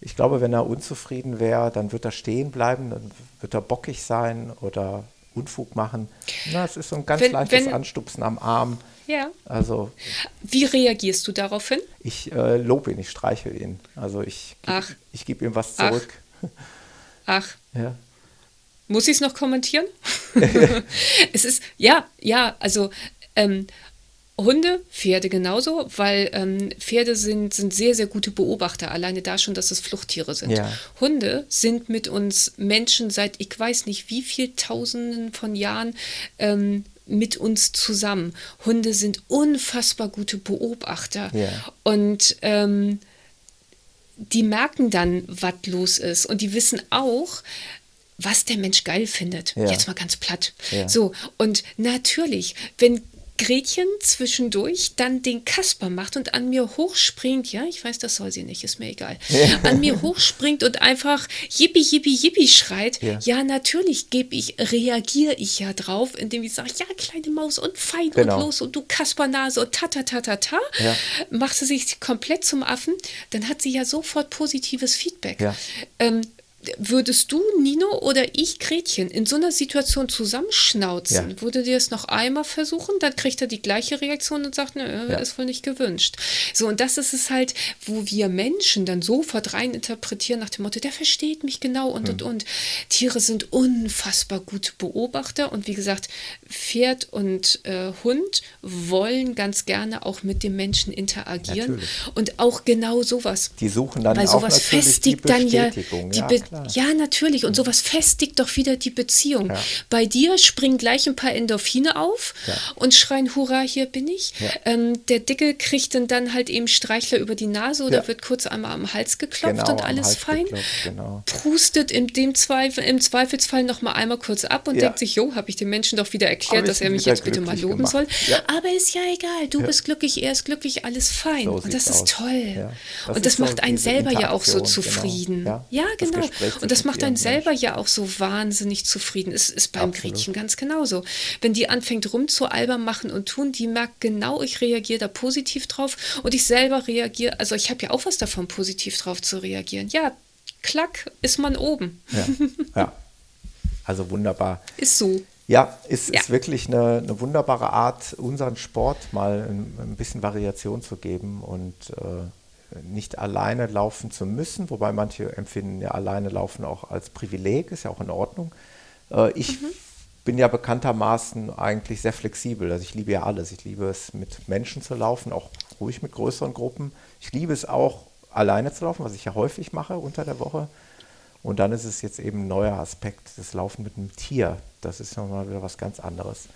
Ich glaube, wenn er unzufrieden wäre, dann wird er stehen bleiben, dann wird er bockig sein oder Unfug machen. Na, es ist so ein ganz Wenn- leichtes wenn- Anstupsen am Arm. Ja. Also Wie reagierst du daraufhin? ich äh, lobe ihn, ich streichel ihn. Also ich, Ach. ich gebe ihm was Ach. zurück. Ach, Ja. Muss ich es noch kommentieren? es ist, ja, ja, also ähm, Hunde, Pferde genauso, weil ähm, Pferde sind, sind sehr, sehr gute Beobachter, alleine da schon, dass es Fluchttiere sind. Ja. Hunde sind mit uns Menschen seit ich weiß nicht wie viel Tausenden von Jahren ähm, mit uns zusammen. Hunde sind unfassbar gute Beobachter. Ja. Und ähm, die merken dann, was los ist. Und die wissen auch, was der Mensch geil findet. Ja. Jetzt mal ganz platt. Ja. So, und natürlich, wenn Gretchen zwischendurch dann den Kasper macht und an mir hochspringt, ja, ich weiß, das soll sie nicht, ist mir egal, an mir hochspringt und einfach yippie, yippie, yippie schreit, Ja. ja, natürlich gebe ich, reagiere ich ja drauf, indem ich sage, ja, kleine Maus und fein Genau. und los und du Kaspernase und ta, ta, ta, ta, ta, Ja. macht sie sich komplett zum Affen, dann hat sie ja sofort positives Feedback. Ja. Ähm, würdest du, Nino oder ich, Gretchen, in so einer Situation zusammenschnauzen, Ja. würde dir es noch einmal versuchen, dann kriegt er die gleiche Reaktion und sagt, nö, Ja. ist wohl nicht gewünscht. So, und das ist es halt, wo wir Menschen dann sofort rein interpretieren nach dem Motto, der versteht mich genau und, und, Hm. und. Tiere sind unfassbar gute Beobachter und wie gesagt, Pferd und äh, Hund wollen ganz gerne auch mit dem Menschen interagieren Natürlich. und auch genau sowas. Die suchen dann Weil auch sowas natürlich die festigt dann ja Bestätigung. die ja, Be klar. ja natürlich und sowas festigt doch wieder die Beziehung. Ja. Bei dir springen gleich ein paar Endorphine auf Ja. und schreien Hurra, hier bin ich. Ja. Ähm, der Dicke kriegt dann, dann halt eben Streichler über die Nase oder wird kurz einmal am Hals geklopft Genau, und alles fein. geklopft, genau. Prustet in dem Zweifel, im Zweifelsfall noch mal einmal kurz ab und denkt sich, jo, habe ich dem Menschen doch wieder erklärt, dass er mich jetzt bitte mal loben gemacht. soll. Aber ist ja egal, du bist glücklich, er ist glücklich, alles fein. So und das ist aus. toll. Das Und das macht einen selber ja auch so genau. zufrieden. Ja. Ja, Das Gespräch Und das macht einen selber Mensch. ja auch so wahnsinnig zufrieden. Es ist beim Absolut. Gretchen ganz genauso. Wenn die anfängt rumzualbern, machen und tun, die merkt genau, ich reagiere da positiv drauf und ich selber reagiere, also ich habe ja auch was davon, positiv drauf zu reagieren. Ja, klack, ist man oben. Ja. ja. Also wunderbar. Ist so. Ja, es Ja. ist wirklich eine, eine wunderbare Art, unseren Sport mal ein, ein bisschen Variation zu geben und äh, nicht alleine laufen zu müssen, wobei manche empfinden ja alleine laufen auch als Privileg, ist ja auch in Ordnung. Äh, ich bin ja bekanntermaßen eigentlich sehr flexibel, also ich liebe ja alles. Ich liebe es, mit Menschen zu laufen, auch ruhig mit größeren Gruppen. Ich liebe es auch, alleine zu laufen, was ich ja häufig mache unter der Woche. Und dann ist es jetzt eben ein neuer Aspekt, das Laufen mit einem Tier. Das ist nochmal wieder was ganz anderes.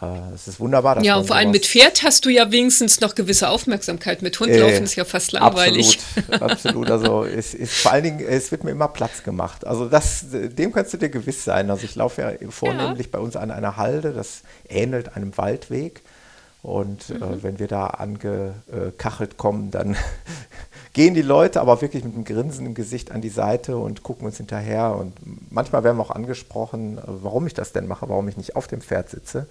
Äh, Es ist wunderbar. dass Ja, und vor allem mit Pferd hast du ja wenigstens noch gewisse Aufmerksamkeit. Mit Hund laufen ist ja fast langweilig. Äh, Absolut, absolut. Also es ist vor allen Dingen, es wird mir immer Platz gemacht. Also das, dem kannst du dir gewiss sein. Also ich laufe ja vornehmlich bei uns an einer Halde, das ähnelt einem Waldweg. Und Mhm. äh, wenn wir da angekachelt kommen, dann gehen die Leute aber wirklich mit einem Grinsen im Gesicht an die Seite und gucken uns hinterher. Und manchmal werden wir auch angesprochen, äh, warum ich das denn mache, warum ich nicht auf dem Pferd sitze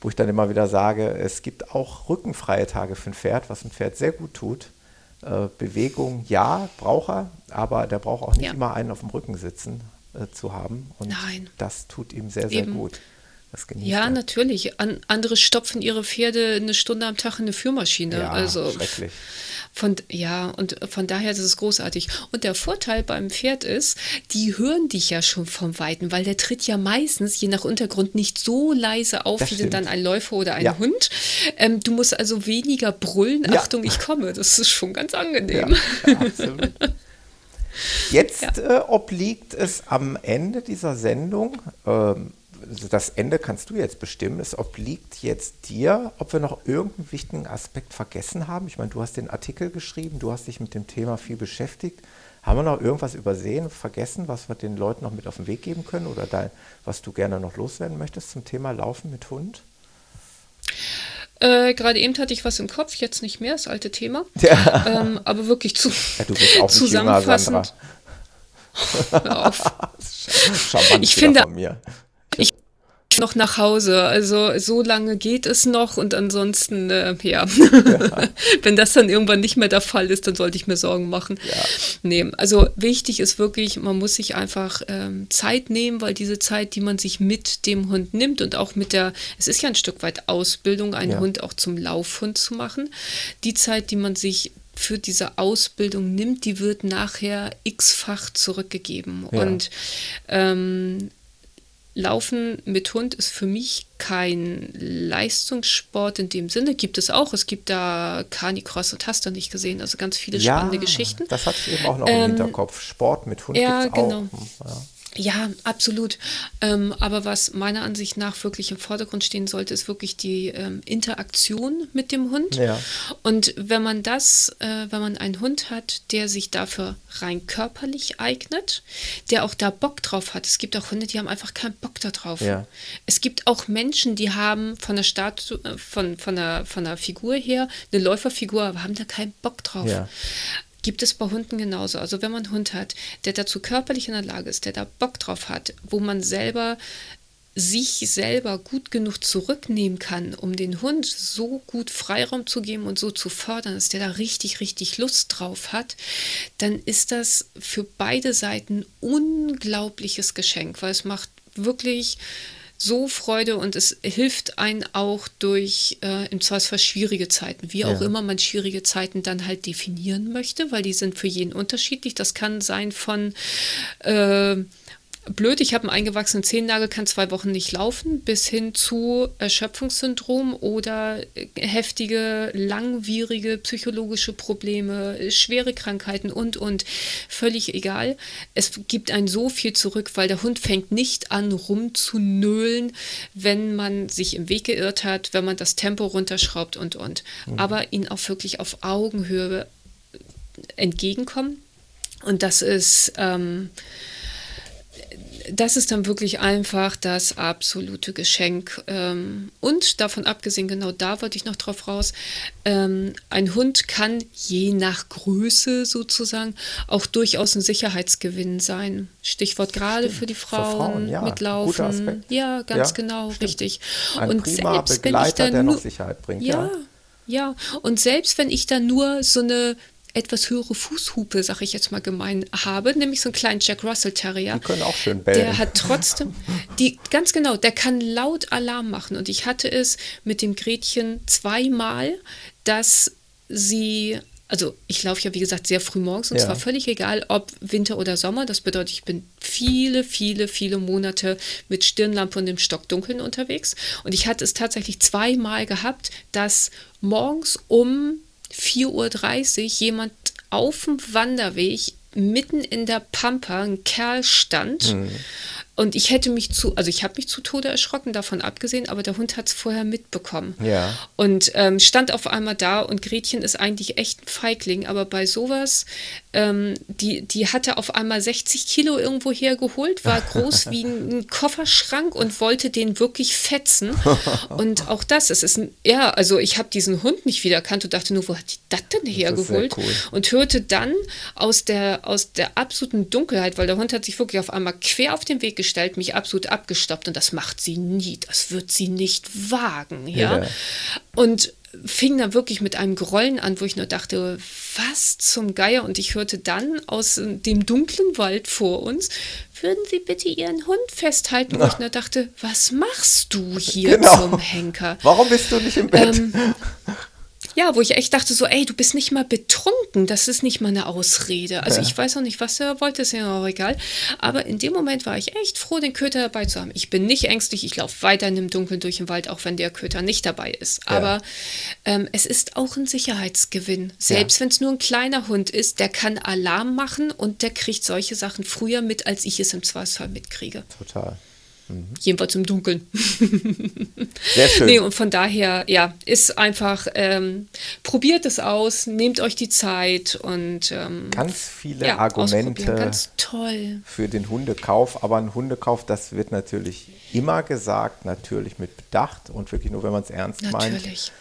wo ich dann immer wieder sage, es gibt auch rückenfreie Tage für ein Pferd, was ein Pferd sehr gut tut. Äh, Bewegung, ja, braucht er, aber der braucht auch nicht Ja. immer einen auf dem Rücken sitzen äh, zu haben. Und Nein. das tut ihm sehr, sehr Eben. gut. Das genießt Ja, er. natürlich. An, andere stopfen ihre Pferde eine Stunde am Tag in eine Führmaschine. Ja, also schrecklich. Von, ja, und von daher ist es großartig. Und der Vorteil beim Pferd ist, die hören dich ja schon vom Weiten, weil der tritt ja meistens, je nach Untergrund, nicht so leise auf Das wie stimmt. dann ein Läufer oder ein Ja. Hund. Ähm, du musst also weniger brüllen, Ja. Achtung, ich komme. Das ist schon ganz angenehm. ja, absolut. Jetzt äh, obliegt es am Ende dieser Sendung, ähm, das Ende kannst du jetzt bestimmen, es obliegt jetzt dir, ob wir noch irgendeinen wichtigen Aspekt vergessen haben. Ich meine, du hast den Artikel geschrieben, du hast dich mit dem Thema viel beschäftigt. Haben wir noch irgendwas übersehen, vergessen, was wir den Leuten noch mit auf den Weg geben können oder dein, was du gerne noch loswerden möchtest zum Thema Laufen mit Hund? Äh, Gerade eben hatte ich was im Kopf, jetzt nicht mehr, das alte Thema. Ja. Ähm, aber wirklich zu, Ja, du bist auch nicht jünger, Sandra. zusammenfassend. Hör auf. Ich finde- von mir. Ich, noch nach Hause. Also so lange geht es noch und ansonsten, äh, ja. ja. wenn das dann irgendwann nicht mehr der Fall ist, dann sollte ich mir Sorgen machen. Ja. Nee, also wichtig ist wirklich, man muss sich einfach ähm, Zeit nehmen, weil diese Zeit, die man sich mit dem Hund nimmt und auch mit der, es ist ja ein Stück weit Ausbildung, einen ja. Hund auch zum Laufhund zu machen, die Zeit, die man sich für diese Ausbildung nimmt, die wird nachher x-fach zurückgegeben. Ja. Und ähm, Laufen mit Hund ist für mich kein Leistungssport in dem Sinne. Gibt es auch. Es gibt da Carnicross und hast du nicht gesehen. Also ganz viele ja, spannende Geschichten. Das hatte ich eben auch noch ähm, im Hinterkopf. Sport mit Hund ja, gibt's genau. auch. Hm, ja. Ja, absolut. Ähm, aber was meiner Ansicht nach wirklich im Vordergrund stehen sollte, ist wirklich die ähm, Interaktion mit dem Hund. Ja. Und wenn man das, äh, wenn man einen Hund hat, der sich dafür rein körperlich eignet, der auch da Bock drauf hat. Es gibt auch Hunde, die haben einfach keinen Bock darauf. Ja. Es gibt auch Menschen, die haben von der Statu äh, von, von, der, von der Figur her eine Läuferfigur, aber haben da keinen Bock drauf. Ja gibt es bei Hunden genauso. Also wenn man einen Hund hat, der dazu körperlich in der Lage ist, der da Bock drauf hat, wo man selber sich selber gut genug zurücknehmen kann, um den Hund so gut Freiraum zu geben und so zu fördern, dass der da richtig, richtig Lust drauf hat, dann ist das für beide Seiten unglaubliches Geschenk, weil es macht wirklich so Freude und es hilft einen auch durch äh, im Zweifelsfall schwierige Zeiten, wie auch ja. immer man schwierige Zeiten dann halt definieren möchte, weil die sind für jeden unterschiedlich. Das kann sein von äh, blöd, ich habe einen eingewachsenen Zehennagel, kann zwei Wochen nicht laufen, bis hin zu Erschöpfungssyndrom oder heftige, langwierige psychologische Probleme, schwere Krankheiten und, und. Völlig egal. Es gibt ein so viel zurück, weil der Hund fängt nicht an, rumzunölen, wenn man sich im Weg geirrt hat, wenn man das Tempo runterschraubt und, und. Mhm. Aber ihn auch wirklich auf Augenhöhe entgegenkommen. Und das ist... Ähm, das ist dann wirklich einfach das absolute Geschenk. Ähm, und davon abgesehen, genau da wollte ich noch drauf raus, ähm, ein Hund kann je nach Größe sozusagen auch durchaus ein Sicherheitsgewinn sein. Stichwort gerade Stimmt. für die Frauen, Frauen ja. mitlaufen. Ja, ganz ja, genau, stimmt. richtig. Ein und selbst Begleiter, wenn ich dann der noch Sicherheit bringt. Ja, ja, ja. Und selbst wenn ich dann nur so eine etwas höhere Fußhupe, sag ich jetzt mal gemein, habe, nämlich so einen kleinen Jack Russell Terrier. Die können auch schön bellen. Der hat trotzdem, die, ganz genau, der kann laut Alarm machen. Und ich hatte es mit dem Gretchen zweimal, dass sie also ich laufe ja wie gesagt sehr früh morgens und ja. zwar völlig egal, ob Winter oder Sommer. Das bedeutet, ich bin viele, viele, viele Monate mit Stirnlampe und dem Stockdunkeln unterwegs. Und ich hatte es tatsächlich zweimal gehabt, dass morgens um 4.30 Uhr jemand auf dem Wanderweg mitten in der Pampa ein Kerl stand mhm. Und ich hätte mich zu, also ich habe mich zu Tode erschrocken, davon abgesehen, aber der Hund hat es vorher mitbekommen. Ja. Und ähm, stand auf einmal da und Gretchen ist eigentlich echt ein Feigling, aber bei sowas, ähm, die, die hatte auf einmal 60 Kilo irgendwo hergeholt, war groß wie ein Kofferschrank und wollte den wirklich fetzen. Und auch das, es ist ein, ja, also ich habe diesen Hund nicht wiedererkannt und dachte nur, wo hat die das denn hergeholt? Cool. Und hörte dann aus der, aus der absoluten Dunkelheit, weil der Hund hat sich wirklich auf einmal quer auf den Weg gestellt, gestellt, mich absolut abgestoppt und das macht sie nie, das wird sie nicht wagen, ja. ja. Und fing dann wirklich mit einem Grollen an, wo ich nur dachte, was zum Geier? Und ich hörte dann aus dem dunklen Wald vor uns, würden Sie bitte Ihren Hund festhalten? Wo ich nur dachte, was machst du hier genau. zum Henker? Warum bist du nicht im Bett? Ähm, ja, wo ich echt dachte so, ey, du bist nicht mal betrunken, das ist nicht mal eine Ausrede. Also ja. ich weiß auch nicht, was er wollte, ist ja auch egal. Aber in dem Moment war ich echt froh, den Köter dabei zu haben. Ich bin nicht ängstlich, ich laufe weiter in dem Dunkeln durch den Wald, auch wenn der Köter nicht dabei ist. Ja. Aber ähm, es ist auch ein Sicherheitsgewinn. Selbst ja. wenn es nur ein kleiner Hund ist, der kann Alarm machen und der kriegt solche Sachen früher mit, als ich es im Zweifelsfall mitkriege. Total. Mhm. Jedenfalls im Dunkeln. Sehr schön. Nee, und von daher, ja, ist einfach, ähm, probiert es aus, nehmt euch die Zeit und ähm, ganz viele ja, Argumente ganz toll. für den Hundekauf. Aber ein Hundekauf, das wird natürlich immer gesagt, natürlich mit Bedacht und wirklich nur, wenn man es ernst natürlich. meint.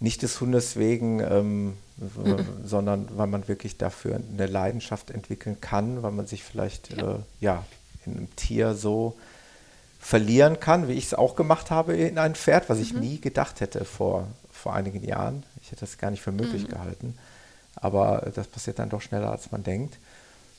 Nicht des Hundes wegen, ähm, mhm. sondern weil man wirklich dafür eine Leidenschaft entwickeln kann, weil man sich vielleicht ja, äh, ja in einem Tier so verlieren kann, wie ich es auch gemacht habe in ein Pferd, was ich mhm. nie gedacht hätte vor, vor einigen Jahren. Ich hätte das gar nicht für möglich mhm. gehalten. Aber das passiert dann doch schneller, als man denkt.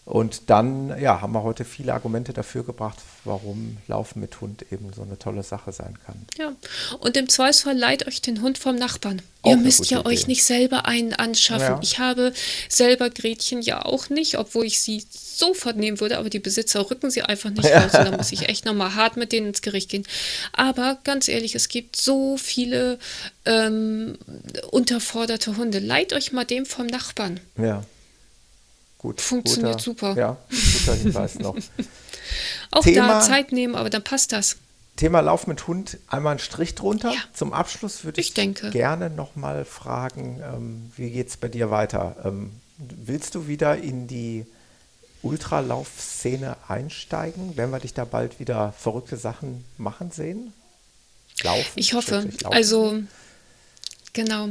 Und dann ja, haben wir heute viele Argumente dafür gebracht, warum Laufen mit Hund eben so eine tolle Sache sein kann. Ja, und im Zweifelsfall leiht euch den Hund vom Nachbarn. Auch Ihr müsst ja Idee. euch nicht selber einen anschaffen. Ja. Ich habe selber Gretchen ja auch nicht, obwohl ich sie sofort nehmen würde, aber die Besitzer rücken sie einfach nicht raus. Und da muss ich echt nochmal hart mit denen ins Gericht gehen. Aber ganz ehrlich, es gibt so viele ähm, unterforderte Hunde. Leiht euch mal dem vom Nachbarn. Ja. Gut, Funktioniert guter, super. Ja, guter Hinweis noch. Auch Thema, da Zeit nehmen, aber dann passt das. Thema Lauf mit Hund, einmal einen Strich drunter. Ja, Zum Abschluss würde ich, ich gerne nochmal fragen, ähm, wie geht es bei dir weiter? Ähm, willst du wieder in die Ultralaufszene einsteigen? Werden wir dich da bald wieder verrückte Sachen machen sehen? Laufen? Ich hoffe. Laufen? Also Genau.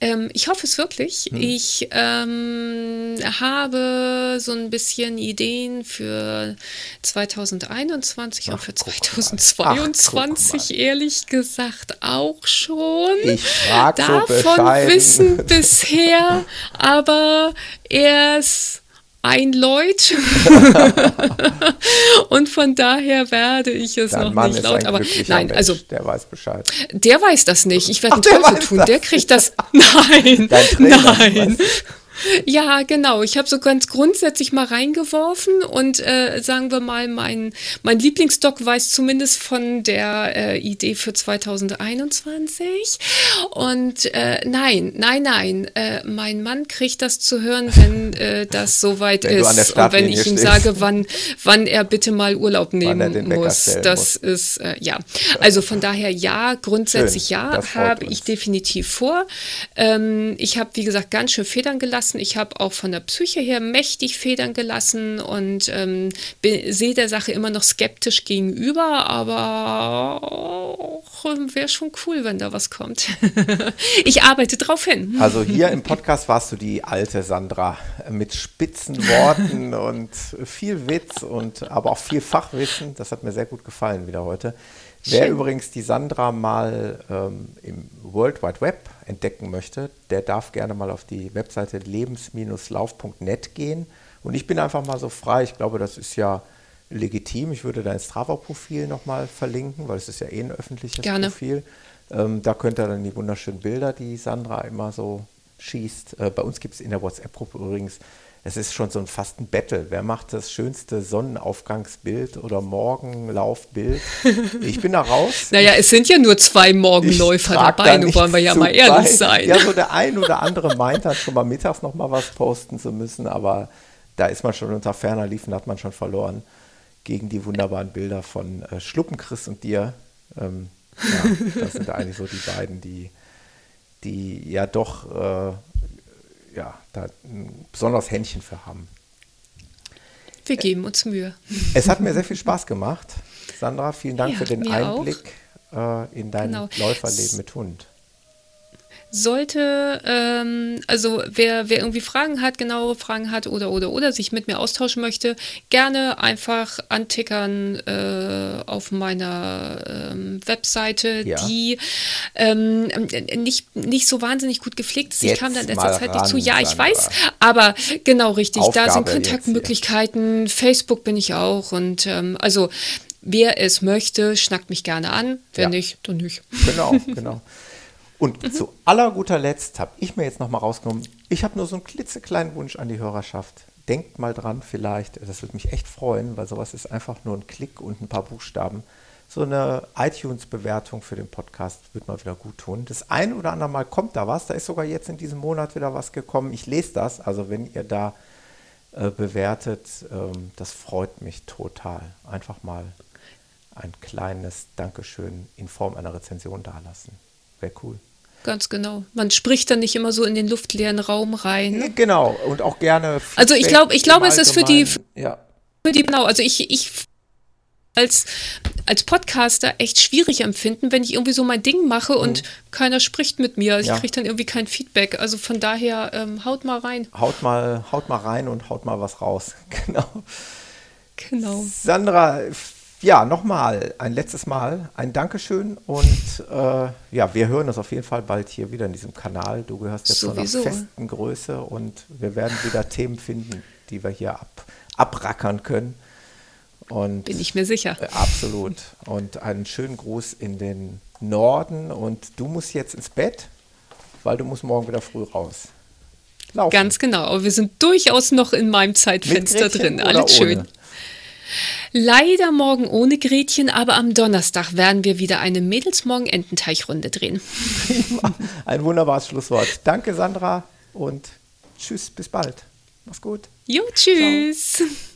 Ähm, ich hoffe es wirklich. Hm. Ich ähm, habe so ein bisschen Ideen für 2021 Ach, und für 2022, Ach, ehrlich gesagt, auch schon. Ich frage Davon so wissen bisher aber erst ein Leut. und von daher werde ich es Dein noch Mann nicht laut. Aber nein, Mensch, also der weiß Bescheid. Der weiß das nicht. Ich werde einen Teufel tun. Der kriegt das. Nein, nein. Ja, genau. Ich habe so ganz grundsätzlich mal reingeworfen und äh, sagen wir mal, mein, mein Lieblingsdoc weiß zumindest von der äh, Idee für 2021. Und äh, nein, nein, nein. Äh, mein Mann kriegt das zu hören, wenn äh, das soweit ist. Und wenn ich ihm sage, wann, wann er bitte mal Urlaub nehmen muss. Das muss. ist, äh, ja. Also von daher ja, grundsätzlich Schön, ja, habe ich definitiv vor. Ähm, ich habe, wie gesagt, ganz schön Federn gelassen gelassen. Ich habe auch von der Psyche her mächtig Federn gelassen und ähm, sehe der Sache immer noch skeptisch gegenüber, aber wäre schon cool, wenn da was kommt. ich arbeite drauf hin. Also hier im Podcast warst du die alte Sandra mit spitzen Worten und viel Witz und aber auch viel Fachwissen. Das hat mir sehr gut gefallen wieder heute. Wer übrigens die Sandra mal ähm, im World Wide Web entdecken möchte, der darf gerne mal auf die Webseite lebens-lauf.net gehen. Und ich bin einfach mal so frei. Ich glaube, das ist ja legitim. Ich würde dein Strava-Profil nochmal verlinken, weil es ist ja eh ein öffentliches gerne. Profil. Ähm, da könnt ihr dann die wunderschönen Bilder, die Sandra immer so schießt. Äh, bei uns gibt es in der WhatsApp-Gruppe übrigens es ist schon so ein fast ein Battle. Wer macht das schönste Sonnenaufgangsbild oder Morgenlaufbild? Ich bin da raus. naja, es sind ja nur zwei Morgenläufer dabei, nun wollen wir ja mal ehrlich bei. sein. Ja, so der ein oder andere meint dann schon mal mittags noch mal was posten zu müssen, aber da ist man schon unter ferner Liefen, hat man schon verloren gegen die wunderbaren Bilder von äh, Schluppenchris und dir. Ähm, ja, das sind eigentlich so die beiden, die, die ja doch äh, ja, da ein besonderes Händchen für haben. Wir geben uns Mühe. Es hat mir sehr viel Spaß gemacht. Sandra, vielen Dank ja, für den Einblick äh, in dein genau. Läuferleben mit Hund sollte, ähm, also wer, wer irgendwie Fragen hat, genauere Fragen hat oder oder oder sich mit mir austauschen möchte, gerne einfach antickern äh, auf meiner ähm, Webseite, ja. die ähm, nicht, nicht so wahnsinnig gut gepflegt ist. Jetzt ich kam da in letzter Zeit nicht zu. Ja, ich weiß, aber genau richtig. Aufgabe da sind Kontaktmöglichkeiten. Facebook bin ich auch und ähm, also wer es möchte, schnackt mich gerne an. Wer ja. nicht, dann nicht. Genau, genau. Und mhm. zu aller guter Letzt habe ich mir jetzt nochmal rausgenommen, ich habe nur so einen klitzekleinen Wunsch an die Hörerschaft. Denkt mal dran vielleicht, das würde mich echt freuen, weil sowas ist einfach nur ein Klick und ein paar Buchstaben. So eine iTunes-Bewertung für den Podcast wird mal wieder gut tun. Das ein oder andere Mal kommt da was. Da ist sogar jetzt in diesem Monat wieder was gekommen. Ich lese das. Also wenn ihr da äh, bewertet, ähm, das freut mich total. Einfach mal ein kleines Dankeschön in Form einer Rezension dalassen. Wäre cool. Ganz genau. Man spricht dann nicht immer so in den luftleeren Raum rein. Ne? Genau, und auch gerne. Also ich glaube, ich glaube, es ist für die, ja. für die, genau, also ich, ich als, als Podcaster echt schwierig empfinden, wenn ich irgendwie so mein Ding mache und mhm. keiner spricht mit mir. Ich ja. kriege dann irgendwie kein Feedback. Also von daher, ähm, haut mal rein. Haut mal, haut mal rein und haut mal was raus. Genau. Genau. Sandra, ja, nochmal, ein letztes Mal ein Dankeschön und äh, ja, wir hören uns auf jeden Fall bald hier wieder in diesem Kanal. Du gehörst jetzt Sowieso. zu einer festen Größe und wir werden wieder Themen finden, die wir hier ab, abrackern können. Und, Bin ich mir sicher. Äh, absolut. Und einen schönen Gruß in den Norden und du musst jetzt ins Bett, weil du musst morgen wieder früh raus. Laufen. Ganz genau, aber wir sind durchaus noch in meinem Zeitfenster drin. Alles schön. Ohne? Leider morgen ohne Gretchen, aber am Donnerstag werden wir wieder eine Mädelsmorgen-Ententeichrunde drehen. Ein wunderbares Schlusswort. Danke, Sandra, und tschüss, bis bald. Mach's gut. Jo, tschüss. Ciao.